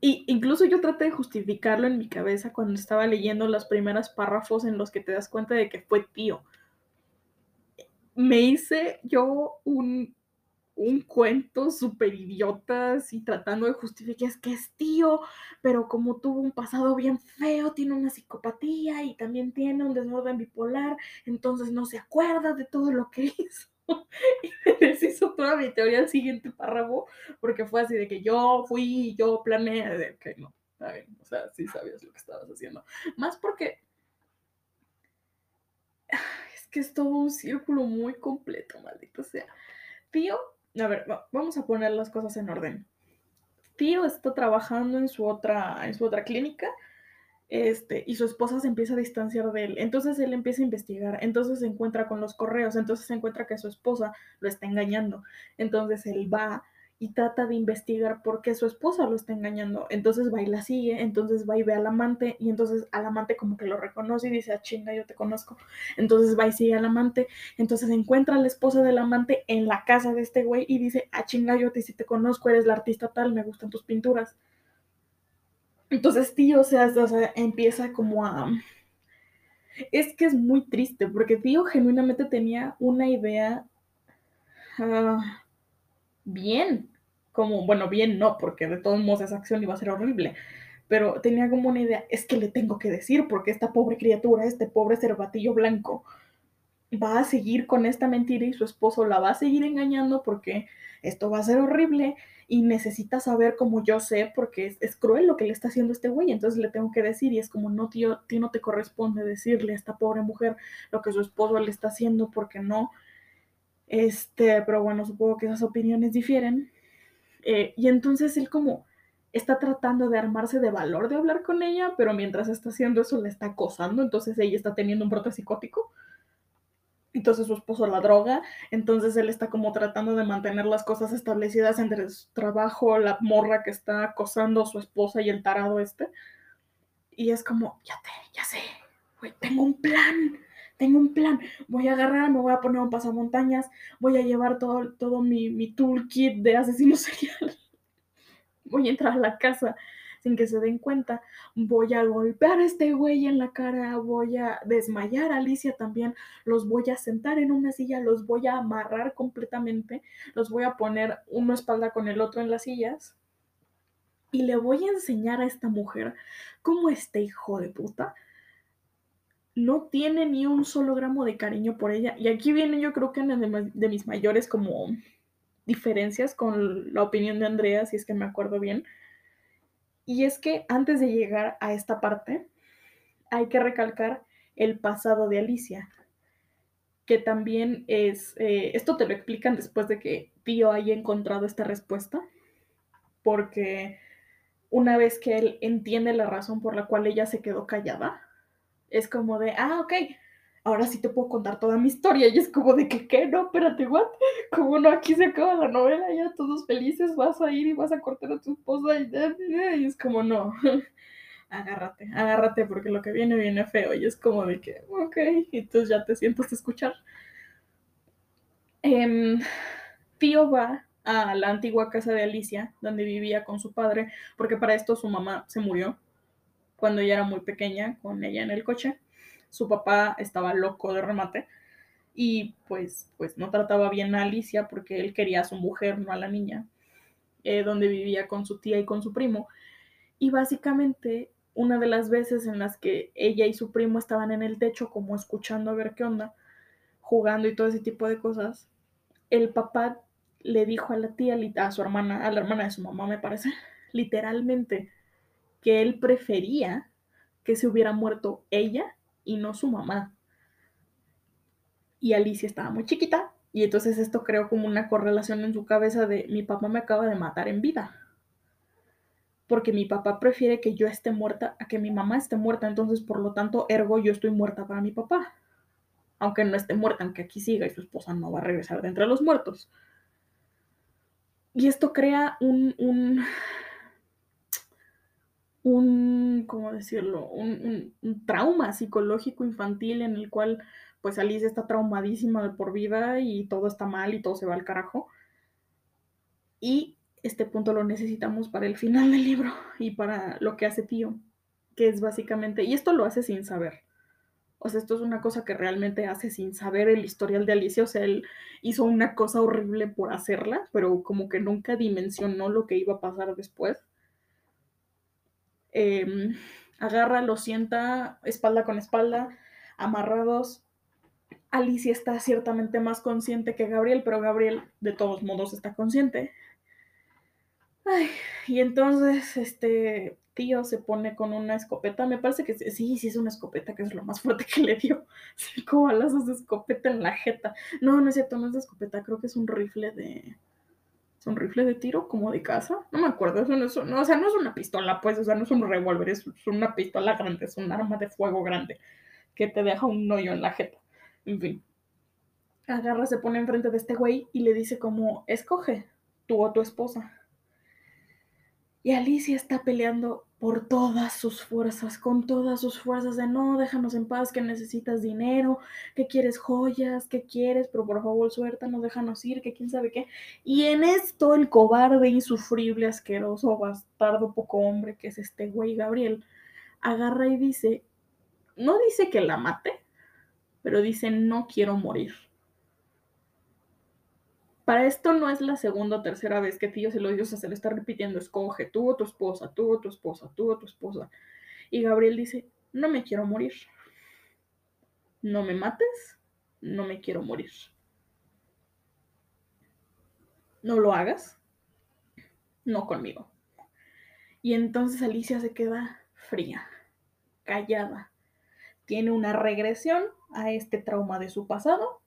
y incluso yo traté de justificarlo en mi cabeza cuando estaba leyendo los primeros párrafos en los que te das cuenta de que fue tío. Me hice yo un un cuento súper idiota y tratando de justificar es que es tío, pero como tuvo un pasado bien feo, tiene una psicopatía y también tiene un desorden bipolar, entonces no se acuerda de todo lo que [laughs] hizo. y deshizo toda mi teoría al siguiente párrafo, porque fue así de que yo fui, yo planeé, que no, está bien, o sea, sí sabías lo que estabas haciendo. Más porque es que es todo un círculo muy completo, maldito sea. Tío a ver, vamos a poner las cosas en orden. Tío está trabajando en su otra, en su otra clínica, este, y su esposa se empieza a distanciar de él. Entonces él empieza a investigar, entonces se encuentra con los correos, entonces se encuentra que su esposa lo está engañando. Entonces él va y trata de investigar por qué su esposa lo está engañando. Entonces va y la sigue, entonces va y ve al amante y entonces al amante como que lo reconoce y dice, ah, chinga, yo te conozco. Entonces va y sigue al amante, entonces encuentra a la esposa del amante en la casa de este güey y dice, ah, chinga, yo te, si te conozco, eres la artista tal, me gustan tus pinturas. Entonces, tío, o sea, empieza como a... Es que es muy triste porque tío genuinamente tenía una idea... Ah, bien, como, bueno, bien no, porque de todos modos esa acción iba a ser horrible, pero tenía como una idea, es que le tengo que decir, porque esta pobre criatura, este pobre cervatillo blanco, va a seguir con esta mentira y su esposo la va a seguir engañando porque esto va a ser horrible y necesita saber como yo sé porque es, cruel lo que le está haciendo este güey, entonces le tengo que decir y es como no, tío, tío no te corresponde decirle a esta pobre mujer lo que su esposo le está haciendo porque no, este, pero bueno, supongo que esas opiniones difieren. Eh, y entonces él como está tratando de armarse de valor de hablar con ella, pero mientras está haciendo eso le está acosando, entonces ella está teniendo un brote psicótico. Entonces su esposo la droga, entonces él está como tratando de mantener las cosas establecidas entre su trabajo, la morra que está acosando a su esposa y el tarado este. Y es como, ya te, ya sé, tengo un plan tengo un plan, voy a agarrar, me voy a poner un pasamontañas, voy a llevar todo, todo mi, mi toolkit de asesino [laughs] serial, voy a entrar a la casa sin que se den cuenta, voy a golpear a este güey en la cara, voy a desmayar a Alicia también, los voy a sentar en una silla, los voy a amarrar completamente, los voy a poner uno espalda con el otro en las sillas. Y le voy a enseñar a esta mujer cómo este hijo de puta no tiene ni un solo gramo de cariño por ella. Y aquí viene yo creo que una de, mis mayores como diferencias con la opinión de Andrea, si es que me acuerdo bien. Y es que antes de llegar a esta parte, hay que recalcar el pasado de Alicia, que también es, eh, esto te lo explican después de que Tío haya encontrado esta respuesta, porque una vez que él entiende la razón por la cual ella se quedó callada, es como de, ah, ok, ahora sí te puedo contar toda mi historia. Y es como de que, ¿qué? No, espérate, what? Como no, aquí se acaba la novela, ya todos felices, vas a ir y vas a cortar a tu esposa y, es como, no. [laughs] agárrate, agárrate, porque lo que viene viene feo. Y es como de que, ok, entonces ya te sientas a escuchar. Eh, Tío va a la antigua casa de Alicia, donde vivía con su padre, porque para esto su mamá se murió cuando ella era muy pequeña, con ella en el coche. Su papá estaba loco de remate y pues, pues no trataba bien a Alicia porque él quería a su mujer, no a la niña, eh, donde vivía con su tía y con su primo. Y básicamente una de las veces en las que ella y su primo estaban en el techo como escuchando a ver qué onda, jugando y todo ese tipo de cosas, el papá le dijo a la tía, a su hermana, a la hermana de su mamá me parece, [laughs] literalmente, que él prefería que se hubiera muerto ella y no su mamá. Y Alicia estaba muy chiquita y entonces esto creó como una correlación en su cabeza de mi papá me acaba de matar en vida. Porque mi papá prefiere que yo esté muerta a que mi mamá esté muerta, entonces por lo tanto, ergo yo estoy muerta para mi papá. Aunque no esté muerta, aunque aquí siga y su esposa no va a regresar de entre los muertos. Y esto crea un, un, un ¿cómo decirlo? Un, un, trauma psicológico infantil en el cual pues Alice está traumadísima de por vida y todo está mal y todo se va al carajo. Y este punto lo necesitamos para el final del libro [laughs] y para lo que hace Tío, que es básicamente, y esto lo hace sin saber. O sea, esto es una cosa que realmente hace sin saber el historial de Alicia. O sea, él hizo una cosa horrible por hacerla, pero como que nunca dimensionó lo que iba a pasar después. Em, agarra, lo sienta espalda con espalda, amarrados. Alicia está ciertamente más consciente que Gabriel, pero Gabriel de todos modos está consciente. Ay, y entonces, este, tío se pone con una escopeta, me parece que sí, sí es una escopeta, que es lo más fuerte que le dio. [laughs] Cinco balazos de escopeta en la jeta. No, no es cierto, no es de escopeta, creo que es un rifle de... ¿Es un rifle de tiro como de casa? No me acuerdo, eso no es, o sea, no es una pistola, pues, o sea, no es un revólver, es, una pistola grande, es un arma de fuego grande que te deja un hoyo en la jeta. En fin. Agarra, se pone enfrente de este güey y le dice como, escoge, tú o tu esposa. Y Alicia está peleando por todas sus fuerzas, con todas sus fuerzas de no, déjanos en paz, que necesitas dinero, que quieres joyas, que quieres, pero por favor suéltanos, déjanos ir, que quién sabe qué. Y en esto el cobarde, insufrible, asqueroso, bastardo, poco hombre, que es este güey Gabriel, agarra y dice, no dice que la mate, pero dice no quiero morir. Para esto no es la segunda o tercera vez que Tío se lo dice, se le está repitiendo, escoge, tú o tu esposa, tú o tu esposa, tú o tu esposa. Y Gabriel dice, no me quiero morir. No me mates, no me quiero morir. No lo hagas, no conmigo. Y entonces Alicia se queda fría, callada. Tiene una regresión a este trauma de su pasado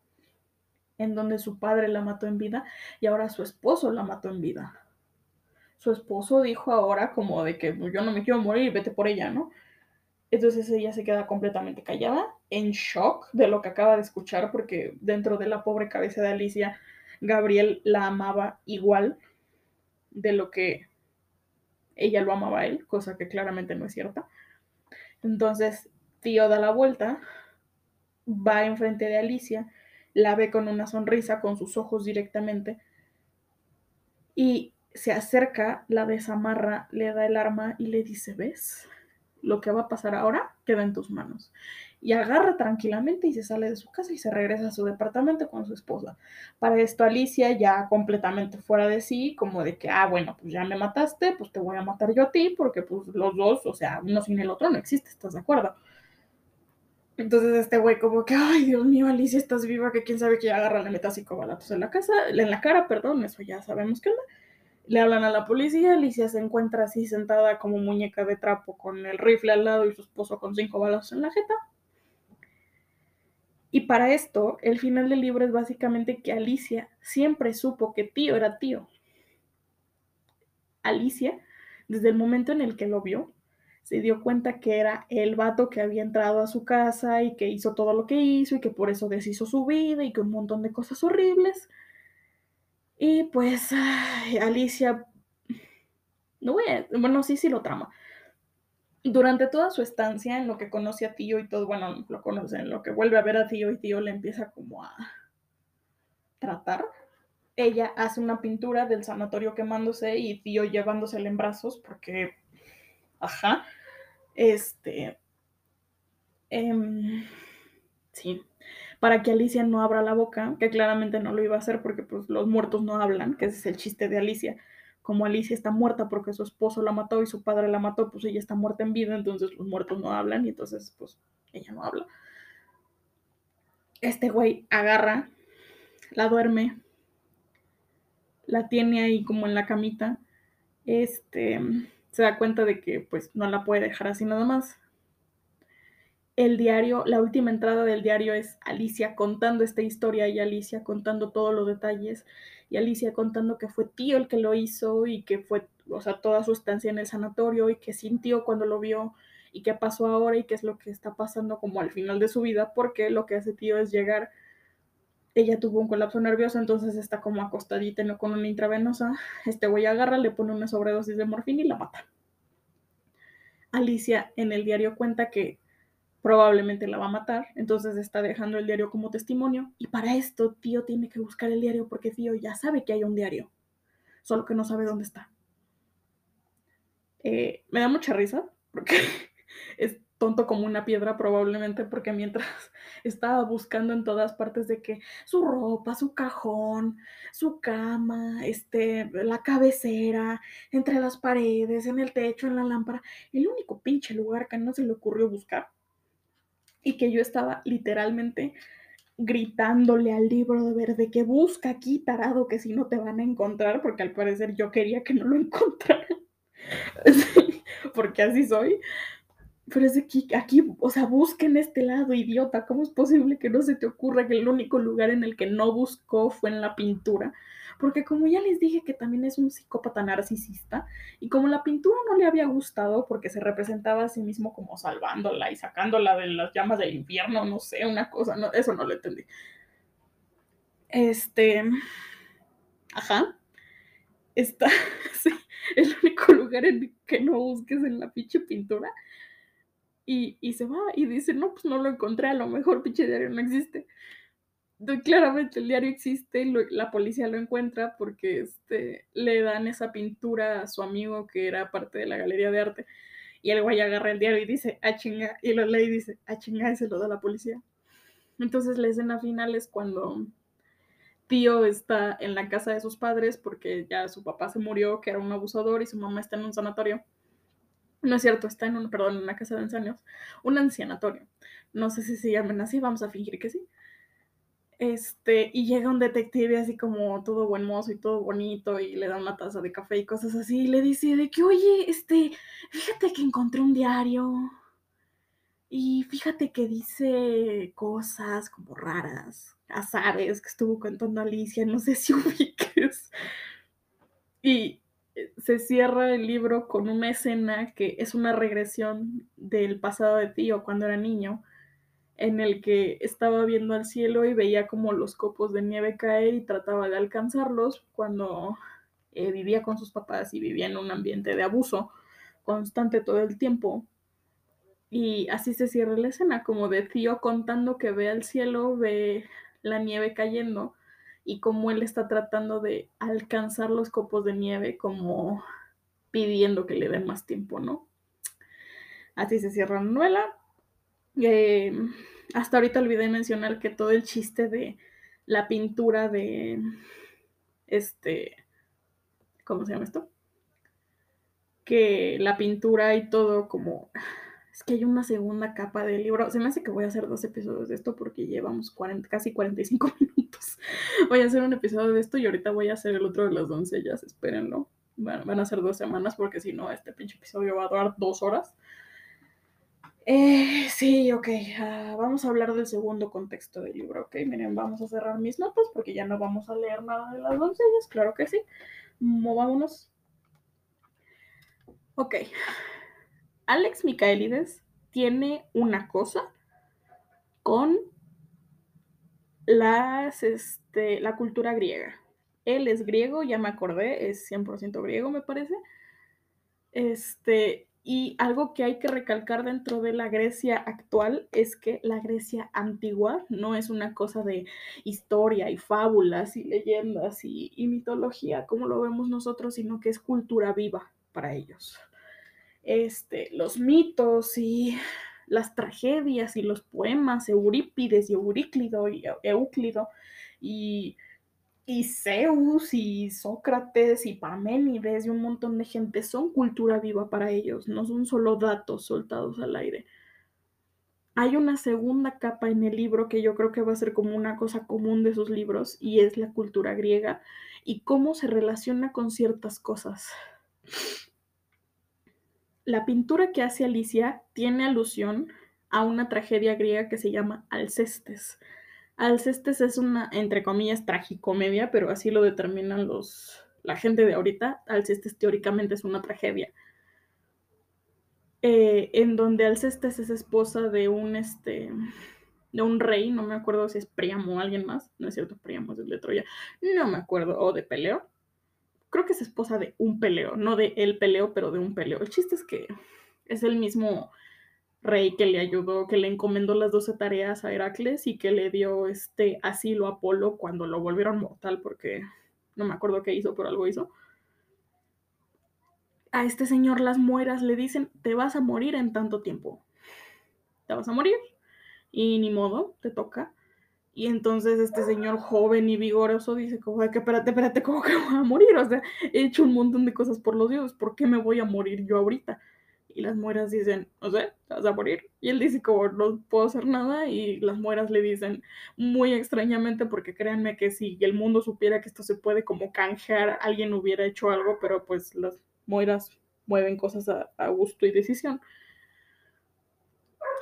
en donde su padre la mató en vida y ahora su esposo la mató en vida. Su esposo dijo ahora como de que pues, yo no me quiero morir, vete por ella, ¿no? Entonces ella se queda completamente callada, en shock de lo que acaba de escuchar, porque dentro de la pobre cabeza de Alicia, Gabriel la amaba igual de lo que ella lo amaba a él, cosa que claramente no es cierta. Entonces, tío da la vuelta, va enfrente de Alicia la ve con una sonrisa, con sus ojos directamente, y se acerca, la desamarra, le da el arma y le dice, ¿ves? Lo que va a pasar ahora queda en tus manos. Y agarra tranquilamente y se sale de su casa y se regresa a su departamento con su esposa. Para esto Alicia ya completamente fuera de sí, como de que, ah, bueno, pues ya me mataste, pues te voy a matar yo a ti, porque pues los dos, o sea, uno sin el otro no existe, ¿estás de acuerdo? Entonces este güey como que, ay, Dios mío, Alicia, estás viva, que quién sabe que ya agarra, la meta cinco balazos en la casa, en la cara, perdón, eso ya sabemos que onda. Le hablan a la policía, Alicia se encuentra así sentada como muñeca de trapo con el rifle al lado y su esposo con cinco balazos en la jeta. Y para esto, el final del libro es básicamente que Alicia siempre supo que tío era tío. Alicia, desde el momento en el que lo vio, se dio cuenta que era el vato que había entrado a su casa y que hizo todo lo que hizo y que por eso deshizo su vida y que un montón de cosas horribles. Y pues Alicia, no voy a, bueno, sí, sí lo trama. Durante toda su estancia, en lo que conoce a Tío y todo, bueno, lo conoce, en lo que vuelve a ver a Tío y Tío le empieza como a tratar, ella hace una pintura del sanatorio quemándose y tío llevándosela en brazos porque, ajá, este, em, sí, para que Alicia no abra la boca, que claramente no lo iba a hacer porque pues los muertos no hablan, que ese es el chiste de Alicia. Como Alicia está muerta porque su esposo la mató y su padre la mató, pues ella está muerta en vida, entonces los muertos no hablan y entonces pues ella no habla. Este güey agarra, la duerme, la tiene ahí como en la camita, este, se da cuenta de que pues no la puede dejar así nada más. El diario, la última entrada del diario es Alicia contando esta historia y Alicia contando todos los detalles y Alicia contando que fue tío el que lo hizo y que fue, o sea, toda su estancia en el sanatorio y que sintió cuando lo vio y qué pasó ahora y qué es lo que está pasando como al final de su vida, porque lo que hace tío es llegar ella tuvo un colapso nervioso, entonces está como acostadita ¿no? con una intravenosa. [laughs] Este güey agarra, le pone una sobredosis de morfina y la mata. Alicia en el diario cuenta que probablemente la va a matar, entonces está dejando el diario como testimonio y para esto tío tiene que buscar el diario porque tío ya sabe que hay un diario, solo que no sabe dónde está. Eh, me da mucha risa porque [laughs] es tonto como una piedra probablemente porque mientras [laughs] estaba buscando en todas partes de que su ropa, su cajón, su cama, este, la cabecera, entre las paredes, en el techo, en la lámpara, el único pinche lugar que no se le ocurrió buscar y que yo estaba literalmente gritándole al libro de verde que busca aquí, tarado, que si no te van a encontrar, porque al parecer yo quería que no lo [laughs] encontraran, [laughs] porque así soy pero es de aquí, aquí, o sea, busquen este lado, idiota. ¿Cómo es posible que no se te ocurra que el único lugar en el que no buscó fue en la pintura? Porque como ya les dije que también es un psicópata narcisista, y como la pintura no le había gustado porque se representaba a sí mismo como salvándola y sacándola de las llamas del infierno, no sé, una cosa, no, eso no lo entendí. Este, ajá, está, [laughs] sí, el único lugar en el que no busques en la pinche pintura y, se va y dice, no, pues no lo encontré, a lo mejor pinche diario no existe. Entonces, claramente el diario existe, la policía lo encuentra porque este, le dan esa pintura a su amigo que era parte de la galería de arte. Y el güey agarra el diario y dice, ah, chinga, y lo lee y dice, ah, chinga, y se lo da la policía. Entonces la escena final es cuando tío está en la casa de sus padres porque ya su papá se murió, que era un abusador, y su mamá está en un sanatorio. No es cierto, está en un, perdón, en una casa de ancianos, un ancianatorio. No sé si se llaman así, vamos a fingir que sí. Este, y llega un detective así como todo buen mozo y todo bonito y le da una taza de café y cosas así y le dice de que, oye, este, fíjate que encontré un diario y fíjate que dice cosas como raras, azares que estuvo contando Alicia, no sé si [laughs] ubiques. Y se cierra el libro con una escena que es una regresión del pasado de tío cuando era niño, en el que estaba viendo al cielo y veía como los copos de nieve caer y trataba de alcanzarlos cuando eh, vivía con sus papás y vivía en un ambiente de abuso constante todo el tiempo. Y así se cierra la escena, como de tío contando que ve al cielo, ve la nieve cayendo y cómo él está tratando de alcanzar los copos de nieve como pidiendo que le den más tiempo, ¿no? Así se cierra la novela. Eh, hasta ahorita olvidé mencionar que todo el chiste de la pintura de este, ¿cómo se llama esto? Que la pintura y todo como es que hay una segunda capa del libro. Se me hace que voy a hacer dos episodios de esto porque llevamos casi 45 [laughs] minutos. Voy a hacer un episodio de esto y ahorita voy a hacer el otro de las doncellas. Espérenlo. van a ser dos semanas porque si no, este pinche episodio va a durar dos horas. Eh, sí, ok. Ah, vamos a hablar del segundo contexto del libro, ok. Miren, vamos a cerrar mis notas porque ya no vamos a leer nada de las doncellas. Claro que sí. Movámonos. Ok. Alex Micaelides tiene una cosa con las, este, la cultura griega. Él es griego, ya me acordé, es 100% griego, me parece. Este, Y algo que hay que recalcar dentro de la Grecia actual es que la Grecia antigua no es una cosa de historia y fábulas y leyendas y, y mitología como lo vemos nosotros, sino que es cultura viva para ellos. Este, los mitos y las tragedias y los poemas, Eurípides y Euríclido y Euclido y y Zeus y Sócrates y Parménides y un montón de gente son cultura viva para ellos, no son solo datos soltados al aire. Hay una segunda capa en el libro que yo creo que va a ser como una cosa común de sus libros y es la cultura griega y cómo se relaciona con ciertas cosas. La pintura que hace Alicia tiene alusión a una tragedia griega que se llama Alcestes. Alcestes es una, entre comillas, tragicomedia, pero así lo determinan los, la gente de ahorita. Alcestes teóricamente es una tragedia. Eh, en donde Alcestes es esposa de un, este, de un rey, no me acuerdo si es Priamo o alguien más, no es cierto, Priamo es de Troya, no me acuerdo, o de Peleo. Creo que es esposa de un Peleo, no de el Peleo, pero de un Peleo. El chiste es que es el mismo rey que le ayudó, que le encomendó las doce tareas a Heracles y que le dio este asilo a Apolo cuando lo volvieron mortal porque no me acuerdo qué hizo, pero algo hizo. A este señor las mueras le dicen, te vas a morir en tanto tiempo. Te vas a morir. Y ni modo, te toca. Y entonces este señor joven y vigoroso dice, como que espérate, espérate, ¿cómo que voy a morir? O sea, he hecho un montón de cosas por los dioses, ¿por qué me voy a morir yo ahorita? y las mueras dicen, no sé, vas a morir. Y él dice, como no puedo hacer nada, y las mueras le dicen muy extrañamente, porque créanme que si el mundo supiera que esto se puede como canjear, alguien hubiera hecho algo, pero pues las mueras mueven cosas a, a gusto y decisión.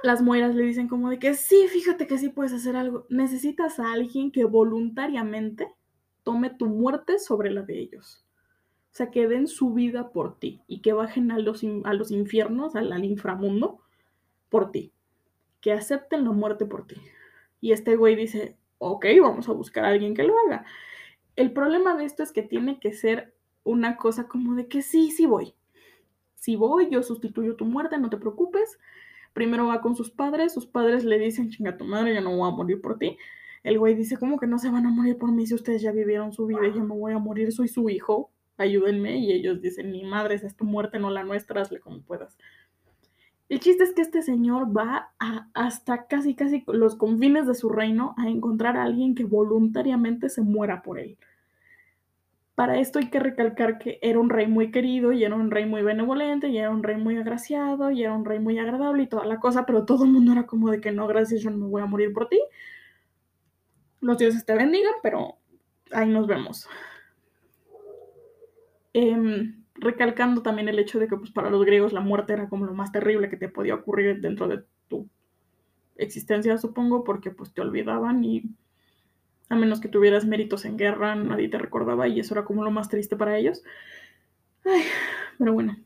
Las mueras le dicen como de que sí, fíjate que sí puedes hacer algo. Necesitas a alguien que voluntariamente tome tu muerte sobre la de ellos. O sea, que den su vida por ti y que bajen a los, a los infiernos, al, inframundo, por ti. Que acepten la muerte por ti. Y este güey dice, ok, vamos a buscar a alguien que lo haga. El problema de esto es que tiene que ser una cosa como de que sí, sí voy. Si voy, yo sustituyo tu muerte, no te preocupes. Primero va con sus padres, sus padres le dicen, chinga tu madre, yo no voy a morir por ti. El güey dice, ¿cómo que no se van a morir por mí si ustedes ya vivieron su vida y yo me voy a morir? Soy su hijo, ayúdenme, y ellos dicen, mi madre, es tu muerte, no la nuestra, hazle como puedas. El chiste es que este señor va hasta casi, casi los confines de su reino a encontrar a alguien que voluntariamente se muera por él. Para esto hay que recalcar que era un rey muy querido y era un rey muy benevolente y era un rey muy agraciado y era un rey muy agradable y toda la cosa, pero todo el mundo era como de que no, gracias, yo no me voy a morir por ti. Los dioses te bendigan, pero ahí nos vemos. Em, recalcando también el hecho de que pues, para los griegos la muerte era como lo más terrible que te podía ocurrir dentro de tu existencia, supongo, porque pues te olvidaban y a menos que tuvieras méritos en guerra, nadie te recordaba y eso era como lo más triste para ellos. pero bueno,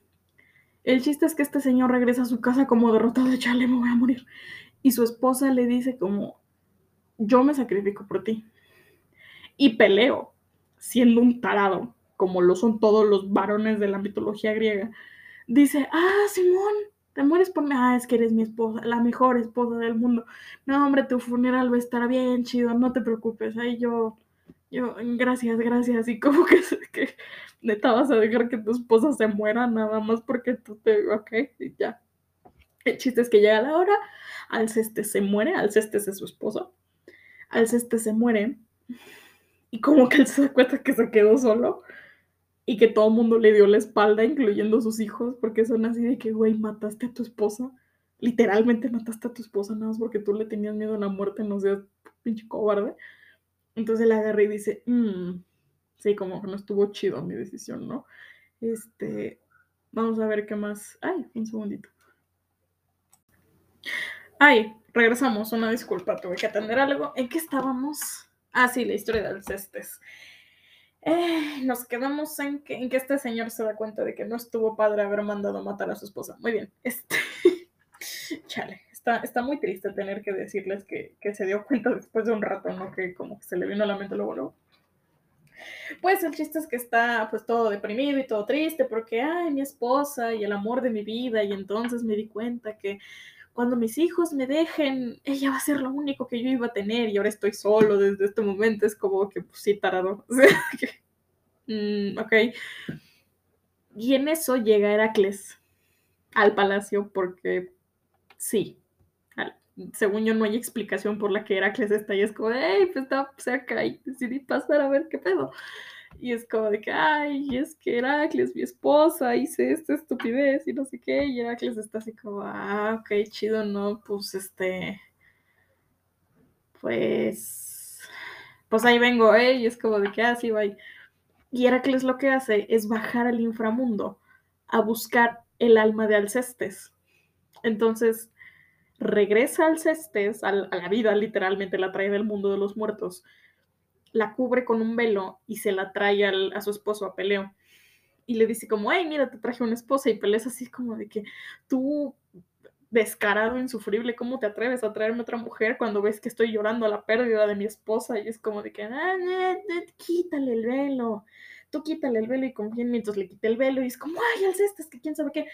el chiste es que este señor regresa a su casa como derrotado de chale, me voy a morir. Y su esposa le dice como, yo me sacrifico por ti. Y peleo, siendo un tarado como lo son todos los varones de la mitología griega, dice, ah, Simón, te mueres por mí, ah, es que eres mi esposa, la mejor esposa del mundo. No, hombre, tu funeral va a estar bien chido, no te preocupes, ahí yo, yo, gracias, gracias, y como que, [laughs] que neta vas a dejar que tu esposa se muera nada más porque tú te, ok, y ya. El chiste es que llega la hora, Alceste se muere, Alceste es su esposo, Alceste se muere, y como que él se da cuenta que se quedó solo, y que todo el mundo le dio la espalda, incluyendo sus hijos, porque son así de que, güey, mataste a tu esposa. Literalmente mataste a tu esposa nada más porque tú le tenías miedo a la muerte, no seas pinche cobarde. Entonces le agarra y dice, mmm, sí, como que no estuvo chido mi decisión, ¿no? Este, vamos a ver qué más. Ay, un segundito. Ay, regresamos, una disculpa, tuve que atender algo. ¿En qué estábamos? Ah, sí, la historia de Alcestes. Eh, nos quedamos en que, en que este señor se da cuenta de que no estuvo padre haber mandado matar a su esposa. Muy bien, este. [laughs] Chale, está, está muy triste tener que decirles que, se dio cuenta después de un rato, ¿no? Que como que se le vino a la mente luego, luego. Pues el chiste es que está pues todo deprimido y todo triste porque, ay, mi esposa y el amor de mi vida y entonces me di cuenta que cuando mis hijos me dejen, ella va a ser lo único que yo iba a tener y ahora estoy solo desde este momento. Es como que, pues sí, tarado. [laughs] mm, ok. Y en eso llega Heracles al palacio porque sí, según yo no hay explicación por la que Heracles está ahí, es como, hey, pues estaba cerca y decidí pasar a ver qué pedo. Y es como de que, ay, es que Heracles, mi esposa, hice esta estupidez y no sé qué. Y Heracles está así como, ah, ok, chido, no, pues este. Pues. Pues ahí vengo, ¿eh? Y es como de que, ah, sí, bye. Y Heracles lo que hace es bajar al inframundo a buscar el alma de Alcestes. Entonces, regresa al Alcestes, a la vida, literalmente la trae del mundo de los muertos, la cubre con un velo y se la trae a su esposo, a Peleo. Y le dice como, ay, mira, te traje una esposa. Y Peleo así como de que tú, descarado, insufrible, ¿cómo te atreves a traerme otra mujer cuando ves que estoy llorando a la pérdida de mi esposa? Y es como de que, ah, quítale el velo. Tú quítale el velo y confía en mientras le quite el velo. Y es como, ay, Alcestes, que quién sabe qué.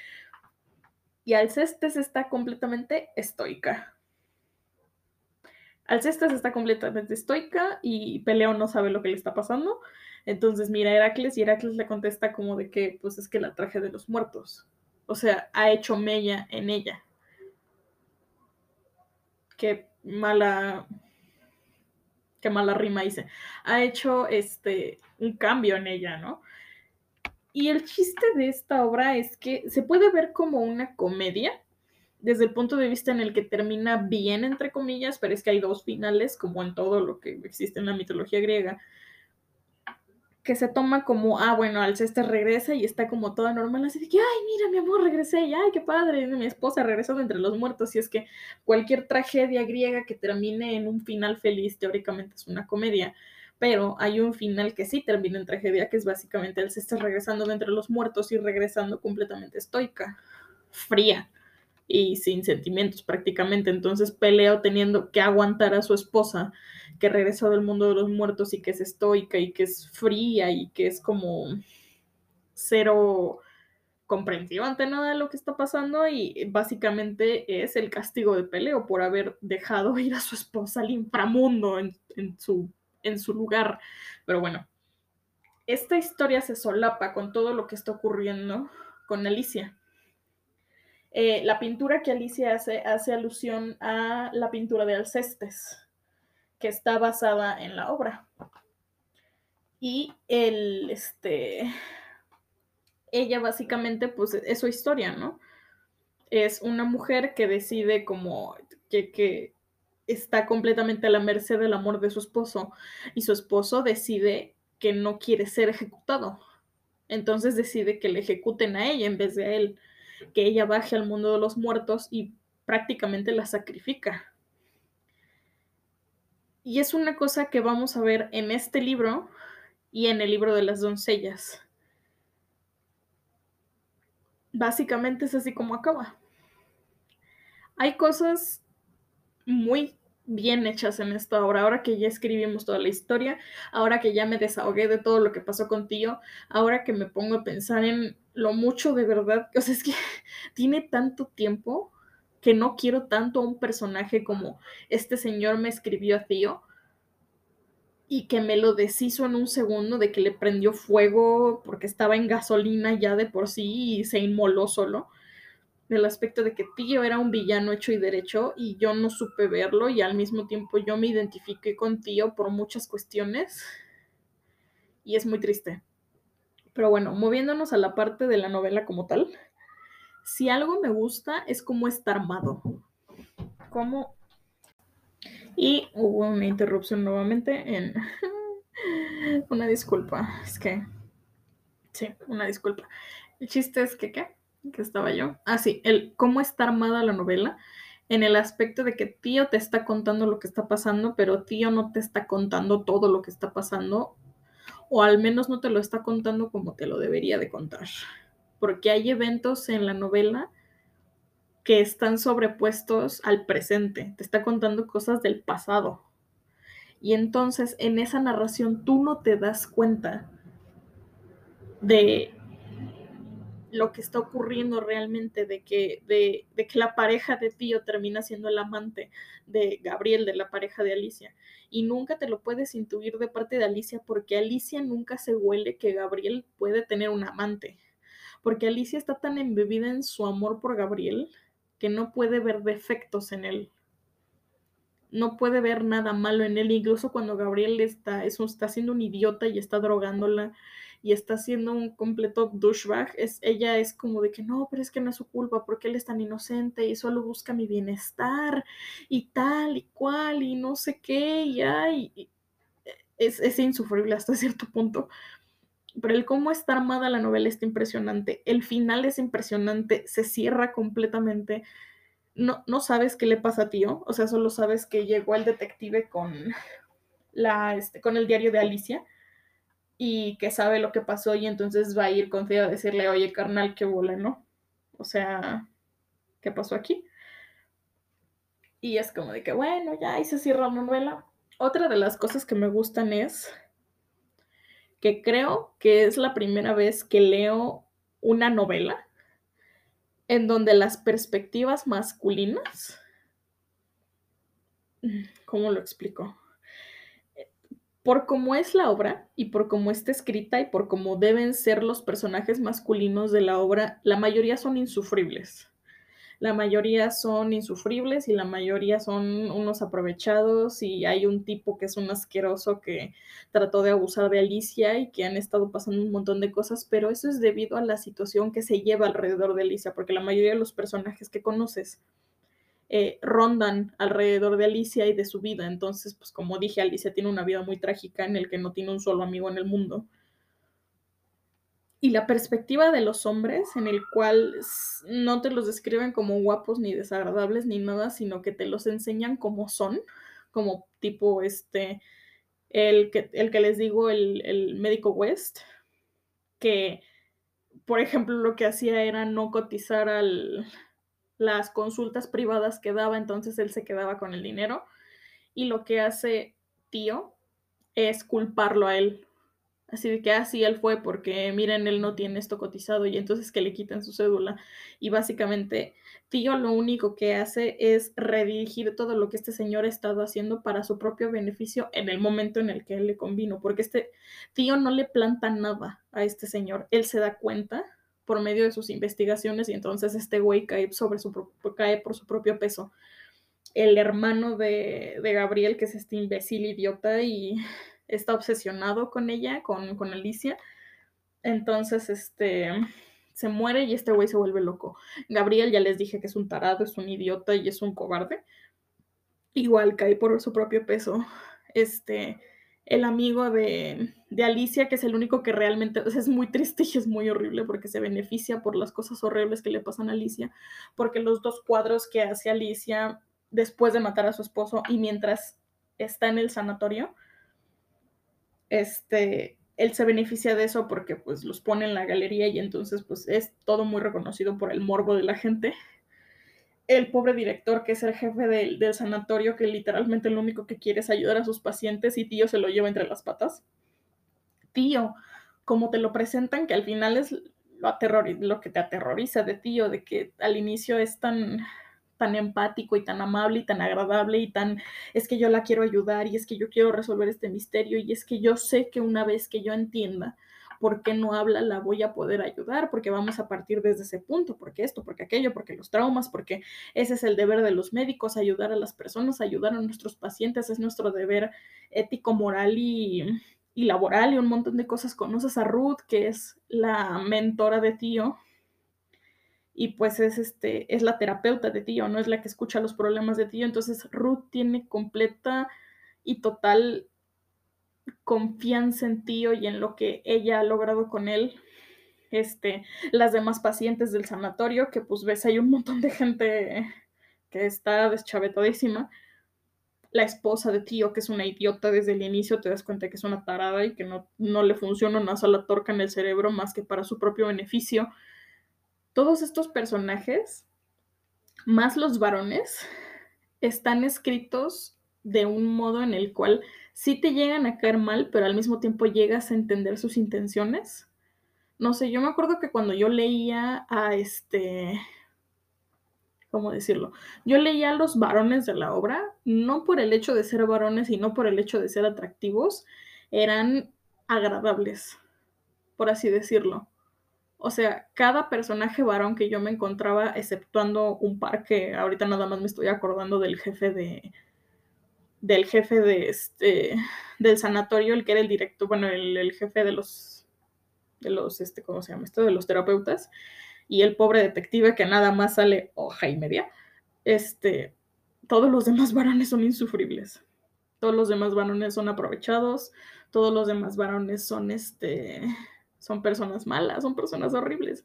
Y Alcestes está completamente estoica. Alcestes está completamente estoica y Peleo no sabe lo que le está pasando. Entonces mira a Heracles y Heracles le contesta como de que pues es que la traje de los muertos. O sea, ha hecho mella en ella. Qué mala qué mala rima hice. Ha hecho este un cambio en ella, ¿no? Y el chiste de esta obra es que se puede ver como una comedia, desde el punto de vista en el que termina bien, entre comillas, pero es que hay dos finales, como en todo lo que existe en la mitología griega, que se toma como, ah, bueno, Alcestes regresa y está como toda normal, así de que, ay, mira, mi amor, regresé, y ay, qué padre, mi esposa regresó de entre los muertos, y es que cualquier tragedia griega que termine en un final feliz, teóricamente es una comedia, pero hay un final que sí termina en tragedia, que es básicamente Alcestes regresando de entre los muertos y regresando completamente estoica, fría y sin sentimientos prácticamente. Entonces Peleo teniendo que aguantar a su esposa que regresó del mundo de los muertos y que es estoica y que es fría y que es como cero comprensiva ante nada de lo que está pasando y básicamente es el castigo de Peleo por haber dejado [laughs] ir a su esposa al inframundo en, su, en su lugar. Pero bueno, esta historia se solapa con todo lo que está ocurriendo con Alicia. Eh, la pintura que Alicia hace hace alusión a la pintura de Alcestes, que está basada en la obra. Y el, este, ella básicamente, pues es su historia, ¿no? Es una mujer que decide como que, que está completamente a la merced del amor de su esposo y su esposo decide que no quiere ser ejecutado. Entonces decide que le ejecuten a ella en vez de a él que ella baje al mundo de los muertos y prácticamente la sacrifica. Y es una cosa que vamos a ver en este libro y en el libro de las doncellas. Básicamente es así como acaba. Hay cosas muy bien hechas en esta obra. Ahora que ya escribimos toda la historia, ahora que ya me desahogué de todo lo que pasó contigo, ahora que me pongo a pensar en lo mucho de verdad, o sea, es que [laughs] tiene tanto tiempo que no quiero tanto a un personaje como este señor me escribió a tío y que me lo deshizo en un segundo de que le prendió fuego porque estaba en gasolina ya de por sí y se inmoló solo del aspecto de que Tío era un villano hecho y derecho y yo no supe verlo y al mismo tiempo yo me identifiqué con Tío por muchas cuestiones y es muy triste. Pero bueno, moviéndonos a la parte de la novela como tal, si algo me gusta es cómo está armado. Cómo... Y hubo una interrupción nuevamente en... [laughs] una disculpa, es que... Sí, una disculpa. El chiste es que, ¿qué? que estaba yo. Ah, sí, el cómo está armada la novela en el aspecto de que tío te está contando lo que está pasando, pero tío no te está contando todo lo que está pasando, o al menos no te lo está contando como te lo debería de contar. Porque hay eventos en la novela que están sobrepuestos al presente, te está contando cosas del pasado. Y entonces en esa narración tú no te das cuenta de lo que está ocurriendo realmente, de que, de, que la pareja de Tío termina siendo el amante de Gabriel, de la pareja de Alicia. Y nunca te lo puedes intuir de parte de Alicia porque Alicia nunca se huele que Gabriel puede tener un amante. Porque Alicia está tan embebida en su amor por Gabriel que no puede ver defectos en él. No puede ver nada malo en él, incluso cuando Gabriel está, es, está siendo un idiota y está drogándola y está siendo un completo douchebag, es, ella es como de que no, pero es que no es su culpa, porque él es tan inocente y solo busca mi bienestar y tal y cual y no sé qué, y ay, es, insufrible hasta cierto punto. Pero el cómo está armada la novela está impresionante, el final es impresionante, se cierra completamente. No, no sabes qué le pasa a tío, o sea, solo sabes que llegó el detective con, la, este, con el diario de Alicia y que sabe lo que pasó y entonces va a ir con a decirle, oye, carnal, qué bola, ¿no? O sea, ¿qué pasó aquí? Y es como de que, bueno, ya ahí se cierra la novela. Otra de las cosas que me gustan es que creo que es la primera vez que leo una novela en donde las perspectivas masculinas, ¿cómo lo explico? Por cómo es la obra y por cómo está escrita y por cómo deben ser los personajes masculinos de la obra, la mayoría son insufribles. La mayoría son insufribles y la mayoría son unos aprovechados y hay un tipo que es un asqueroso que trató de abusar de Alicia y que han estado pasando un montón de cosas, pero eso es debido a la situación que se lleva alrededor de Alicia, porque la mayoría de los personajes que conoces eh, rondan alrededor de Alicia y de su vida. Entonces, pues como dije, Alicia tiene una vida muy trágica en el que no tiene un solo amigo en el mundo. Y la perspectiva de los hombres, en el cual no te los describen como guapos ni desagradables ni nada, sino que te los enseñan como son, como tipo este, el que, el que les digo, el, el médico West, que, por ejemplo, lo que hacía era no cotizar al, las consultas privadas que daba, entonces él se quedaba con el dinero. Y lo que hace tío es culparlo a él. Así de que así ah, él fue porque miren, él no tiene esto cotizado y entonces que le quiten su cédula. Y básicamente tío lo único que hace es redirigir todo lo que este señor ha estado haciendo para su propio beneficio en el momento en el que él le convino, porque este tío no le planta nada a este señor. Él se da cuenta por medio de sus investigaciones y entonces este güey cae, sobre su, cae por su propio peso. El hermano de, Gabriel, que es este imbécil idiota y [laughs] está obsesionado con ella, con, con Alicia, entonces este se muere y este güey se vuelve loco. Gabriel ya les dije que es un tarado, es un idiota y es un cobarde. Igual cae por su propio peso. Este, el amigo de, Alicia, que es el único que realmente es muy triste y es muy horrible porque se beneficia por las cosas horribles que le pasan a Alicia, porque los dos cuadros que hace Alicia después de matar a su esposo y mientras está en el sanatorio, este, él se beneficia de eso porque pues los pone en la galería y entonces pues es todo muy reconocido por el morbo de la gente el pobre director, que es el jefe del, sanatorio, que literalmente lo único que quiere es ayudar a sus pacientes y tío se lo lleva entre las patas. Tío, como te lo presentan, que al final es lo, lo que te aterroriza de tío, de que al inicio es tan, tan empático y tan amable y tan agradable y tan es que yo la quiero ayudar y es que yo quiero resolver este misterio y es que yo sé que una vez que yo entienda ¿por qué no habla? La voy a poder ayudar, porque vamos a partir desde ese punto, porque esto, porque aquello, porque los traumas, porque ese es el deber de los médicos, ayudar a las personas, ayudar a nuestros pacientes, es nuestro deber ético, moral y, laboral y un montón de cosas. Conoces a Ruth, que es la mentora de tío, y pues es este es la terapeuta de tío, no es la que escucha los problemas de tío, entonces Ruth tiene completa y total confianza en Tío y en lo que ella ha logrado con él. Este, las demás pacientes del sanatorio, que pues ves, hay un montón de gente que está deschavetadísima. La esposa de Tío, que es una idiota desde el inicio, te das cuenta que es una tarada y que no, no le funciona una sola torca en el cerebro más que para su propio beneficio. Todos estos personajes, más los varones, están escritos de un modo en el cual sí te llegan a caer mal, pero al mismo tiempo llegas a entender sus intenciones. No sé, yo me acuerdo que cuando yo leía a este, ¿cómo decirlo? Yo leía a los varones de la obra, no por el hecho de ser varones y no por el hecho de ser atractivos, eran agradables, por así decirlo. O sea, cada personaje varón que yo me encontraba, exceptuando un par que ahorita nada más me estoy acordando del jefe de. Del jefe de este. del sanatorio, el que era el director, bueno, el, jefe de los. de los, este, ¿cómo se llama esto? De los terapeutas. Y el pobre detective que nada más sale hoja y media. Este. Todos los demás varones son insufribles. Todos los demás varones son aprovechados. Todos los demás varones son este son personas malas, son personas horribles.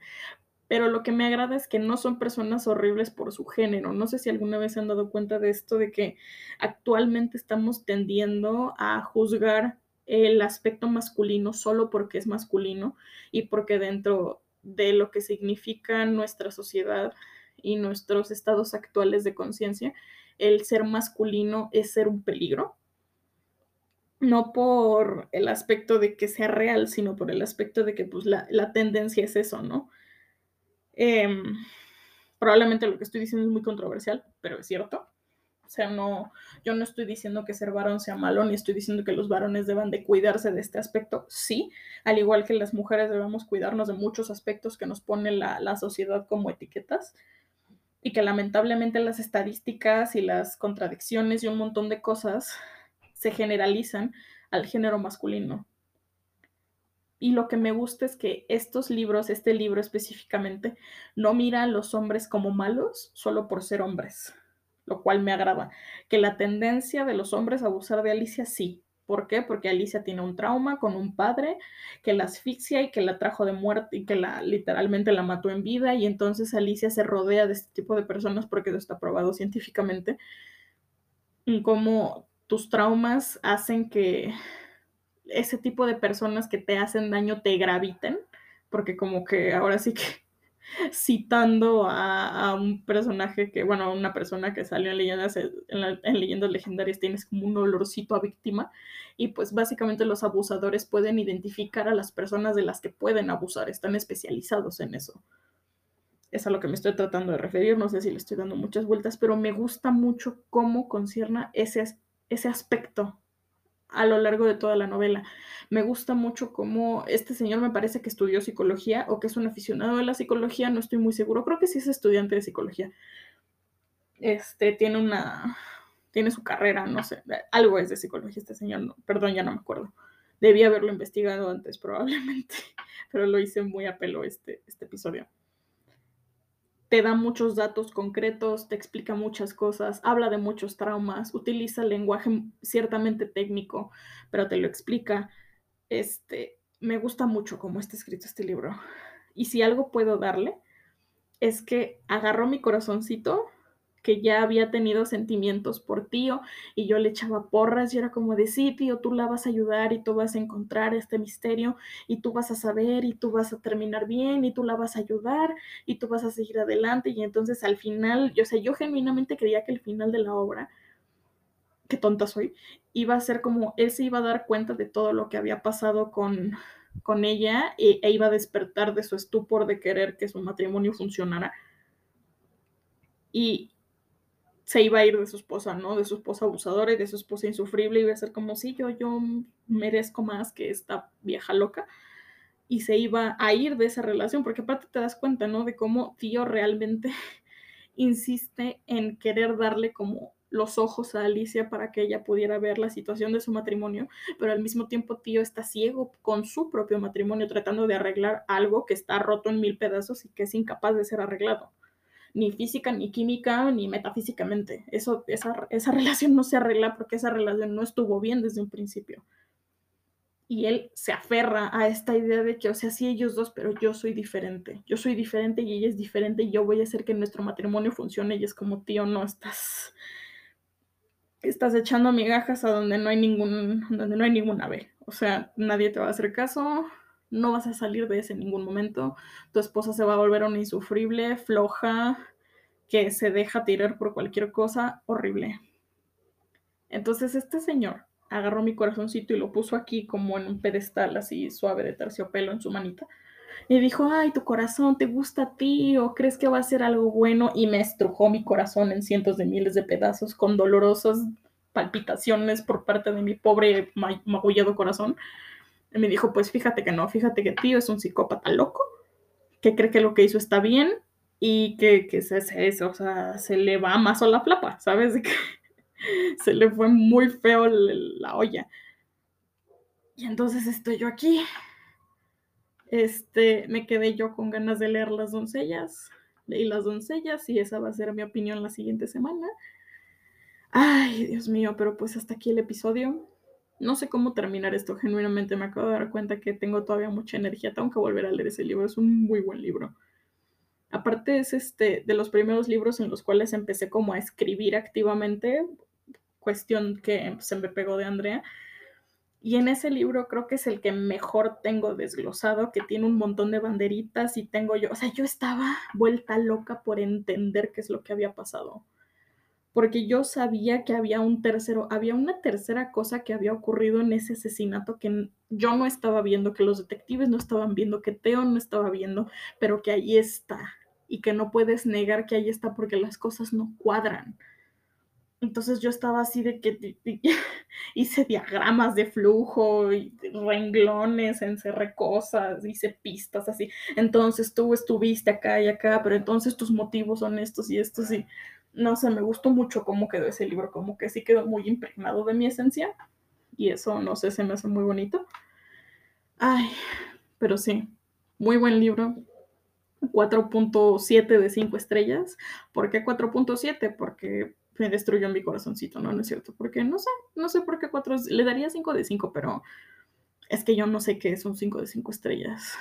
Pero lo que me agrada es que no son personas horribles por su género. No sé si alguna vez se han dado cuenta de esto, de que actualmente estamos tendiendo a juzgar el aspecto masculino solo porque es masculino y porque dentro de lo que significa nuestra sociedad y nuestros estados actuales de conciencia, el ser masculino es ser un peligro no por el aspecto de que sea real, sino por el aspecto de que pues la, tendencia es eso, ¿no? Em, probablemente lo que estoy diciendo es muy controversial, pero es cierto. O sea, no, yo no estoy diciendo que ser varón sea malo, ni estoy diciendo que los varones deban de cuidarse de este aspecto. Sí, al igual que las mujeres debemos cuidarnos de muchos aspectos que nos pone la, la sociedad como etiquetas y que lamentablemente las estadísticas y las contradicciones y un montón de cosas se generalizan al género masculino. Y lo que me gusta es que estos libros, este libro específicamente, no mira a los hombres como malos solo por ser hombres, lo cual me agrada. Que la tendencia de los hombres a abusar de Alicia, sí. ¿Por qué? Porque Alicia tiene un trauma con un padre que la asfixia y que la trajo de muerte y que literalmente la mató en vida y entonces Alicia se rodea de este tipo de personas porque eso está probado científicamente. Como tus traumas hacen que ese tipo de personas que te hacen daño te graviten, porque como que ahora sí que [laughs] citando a, un personaje que, bueno, a una persona que salió en leyendas, en, leyendas legendarias tienes como un olorcito a víctima y pues básicamente los abusadores pueden identificar a las personas de las que pueden abusar, están especializados en eso. Es a lo que me estoy tratando de referir, no sé si le estoy dando muchas vueltas, pero me gusta mucho cómo concierna ese ese aspecto a lo largo de toda la novela. Me gusta mucho cómo este señor me parece que estudió psicología o que es un aficionado de la psicología, no estoy muy seguro, creo que sí es estudiante de psicología. Este tiene una tiene su carrera, no sé, algo es de psicología este señor, no, perdón, ya no me acuerdo. Debía haberlo investigado antes probablemente, [laughs] pero lo hice muy a pelo este, este episodio te da muchos datos concretos, te explica muchas cosas, habla de muchos traumas, utiliza lenguaje ciertamente técnico, pero te lo explica. Este, me gusta mucho cómo está escrito este libro. Y si algo puedo darle, es que agarró mi corazoncito que ya había tenido sentimientos por tío y yo le echaba porras y era como de sí, tío, tú la vas a ayudar y tú vas a encontrar este misterio y tú vas a saber y tú vas a terminar bien y tú la vas a ayudar y tú vas a seguir adelante y entonces al final, yo sé, yo genuinamente creía que el final de la obra, qué tonta soy, iba a ser como él se iba a dar cuenta de todo lo que había pasado con con ella e, e iba a despertar de su estupor de querer que su matrimonio funcionara. Y, se iba a ir de su esposa, ¿no? De su esposa abusadora y de su esposa insufrible, iba a ser como, si yo, yo merezco más que esta vieja loca. Y se iba a ir de esa relación, porque aparte te das cuenta, ¿no? De cómo Tío realmente [laughs] insiste en querer darle como los ojos a Alicia para que ella pudiera ver la situación de su matrimonio, pero al mismo tiempo Tío está ciego con su propio matrimonio, tratando de arreglar algo que está roto en mil pedazos y que es incapaz de ser arreglado ni física, ni química, ni metafísicamente. Eso, esa, esa [laughs] relación no se arregla porque esa relación no estuvo bien desde un principio. Y él se aferra a esta idea de que, o sea, sí ellos dos, pero yo soy diferente. Yo soy diferente y ella es diferente y yo voy a hacer que nuestro matrimonio funcione. Y es como, tío, no estás. Estás echando migajas a donde no hay ningún. donde no hay ningún ave. O sea, nadie te va a hacer caso no vas a salir de ese en ningún momento, tu esposa se va a volver una insufrible, floja, que se deja tirar por cualquier cosa, horrible. Entonces este señor agarró mi corazoncito y lo puso aquí como en un pedestal así suave de terciopelo en su manita. Y dijo, ay, tu corazón te gusta a ti o crees que va a ser algo bueno. Y me estrujó mi corazón en cientos de miles de pedazos con dolorosas palpitaciones por parte de mi pobre magullado corazón. Me dijo, pues fíjate que no, fíjate que tío es un psicópata loco, que cree que lo que hizo está bien y que, que se, se, o sea, se le va más o la flapa, ¿sabes? [laughs] Se le fue muy feo la olla. Y entonces estoy yo aquí. Este, me quedé yo con ganas de leer Las doncellas. Leí Las doncellas y esa va a ser mi opinión la siguiente semana. Ay, Dios mío, pero pues hasta aquí el episodio. No sé cómo terminar esto, genuinamente me acabo de dar cuenta que tengo todavía mucha energía, tengo que volver a leer ese libro, es un muy buen libro. Aparte es este de los primeros libros en los cuales empecé como a escribir activamente, cuestión que se me pegó de Andrea. Y en ese libro creo que es el que mejor tengo desglosado, que tiene un montón de banderitas y tengo yo, o sea, yo estaba vuelta loca por entender qué es lo que había pasado porque yo sabía que había un tercero, había una tercera cosa que había ocurrido en ese asesinato que yo no estaba viendo, que los detectives no estaban viendo, que Teo no estaba viendo, pero que ahí está y que no puedes negar que ahí está porque las cosas no cuadran. Entonces yo estaba así de que [laughs] hice diagramas de flujo y renglones, encerré cosas, hice pistas así. Entonces tú estuviste acá y acá, pero entonces tus motivos son estos y estos y no sé, me gustó mucho cómo quedó ese libro, como que sí quedó muy impregnado de mi esencia y eso, no sé, se me hace muy bonito. Ay, pero sí, muy buen libro. 4.7 de 5 estrellas. ¿Por qué 4.7? Porque me destruyó mi corazoncito, ¿no? No es cierto. Porque no sé, no sé por qué 4. Le daría 5 de 5, pero es que yo no sé qué es un 5 de 5 estrellas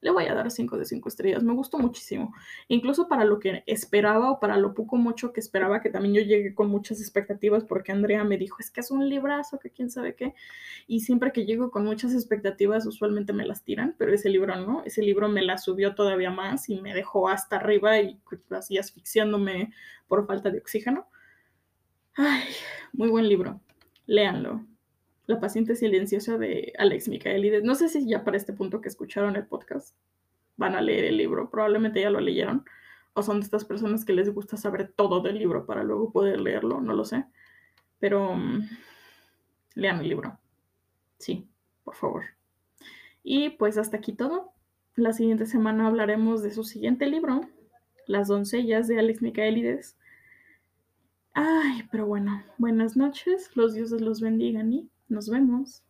le voy a dar 5 de 5 estrellas. Me gustó muchísimo. Incluso para lo que esperaba o para lo poco mucho que esperaba, que también yo llegué con muchas expectativas porque Andrea me dijo, es que es un librazo, que quién sabe qué. Y siempre que llego con muchas expectativas, usualmente me las tiran, pero ese libro no. Ese libro me la subió todavía más y me dejó hasta arriba y así asfixiándome por falta de oxígeno. Ay, muy buen libro. Léanlo. La paciente silenciosa de Alex Micaelides. No sé si ya para este punto que escucharon el podcast van a leer el libro, probablemente ya lo leyeron, o son de estas personas que les gusta saber todo del libro para luego poder leerlo, no lo sé. Pero mm, lean el libro. Sí, por favor. Y pues hasta aquí todo. La siguiente semana hablaremos de su siguiente libro, Las doncellas de Alex Micaelides. Ay, pero bueno, buenas noches, los dioses los bendigan y nos vemos.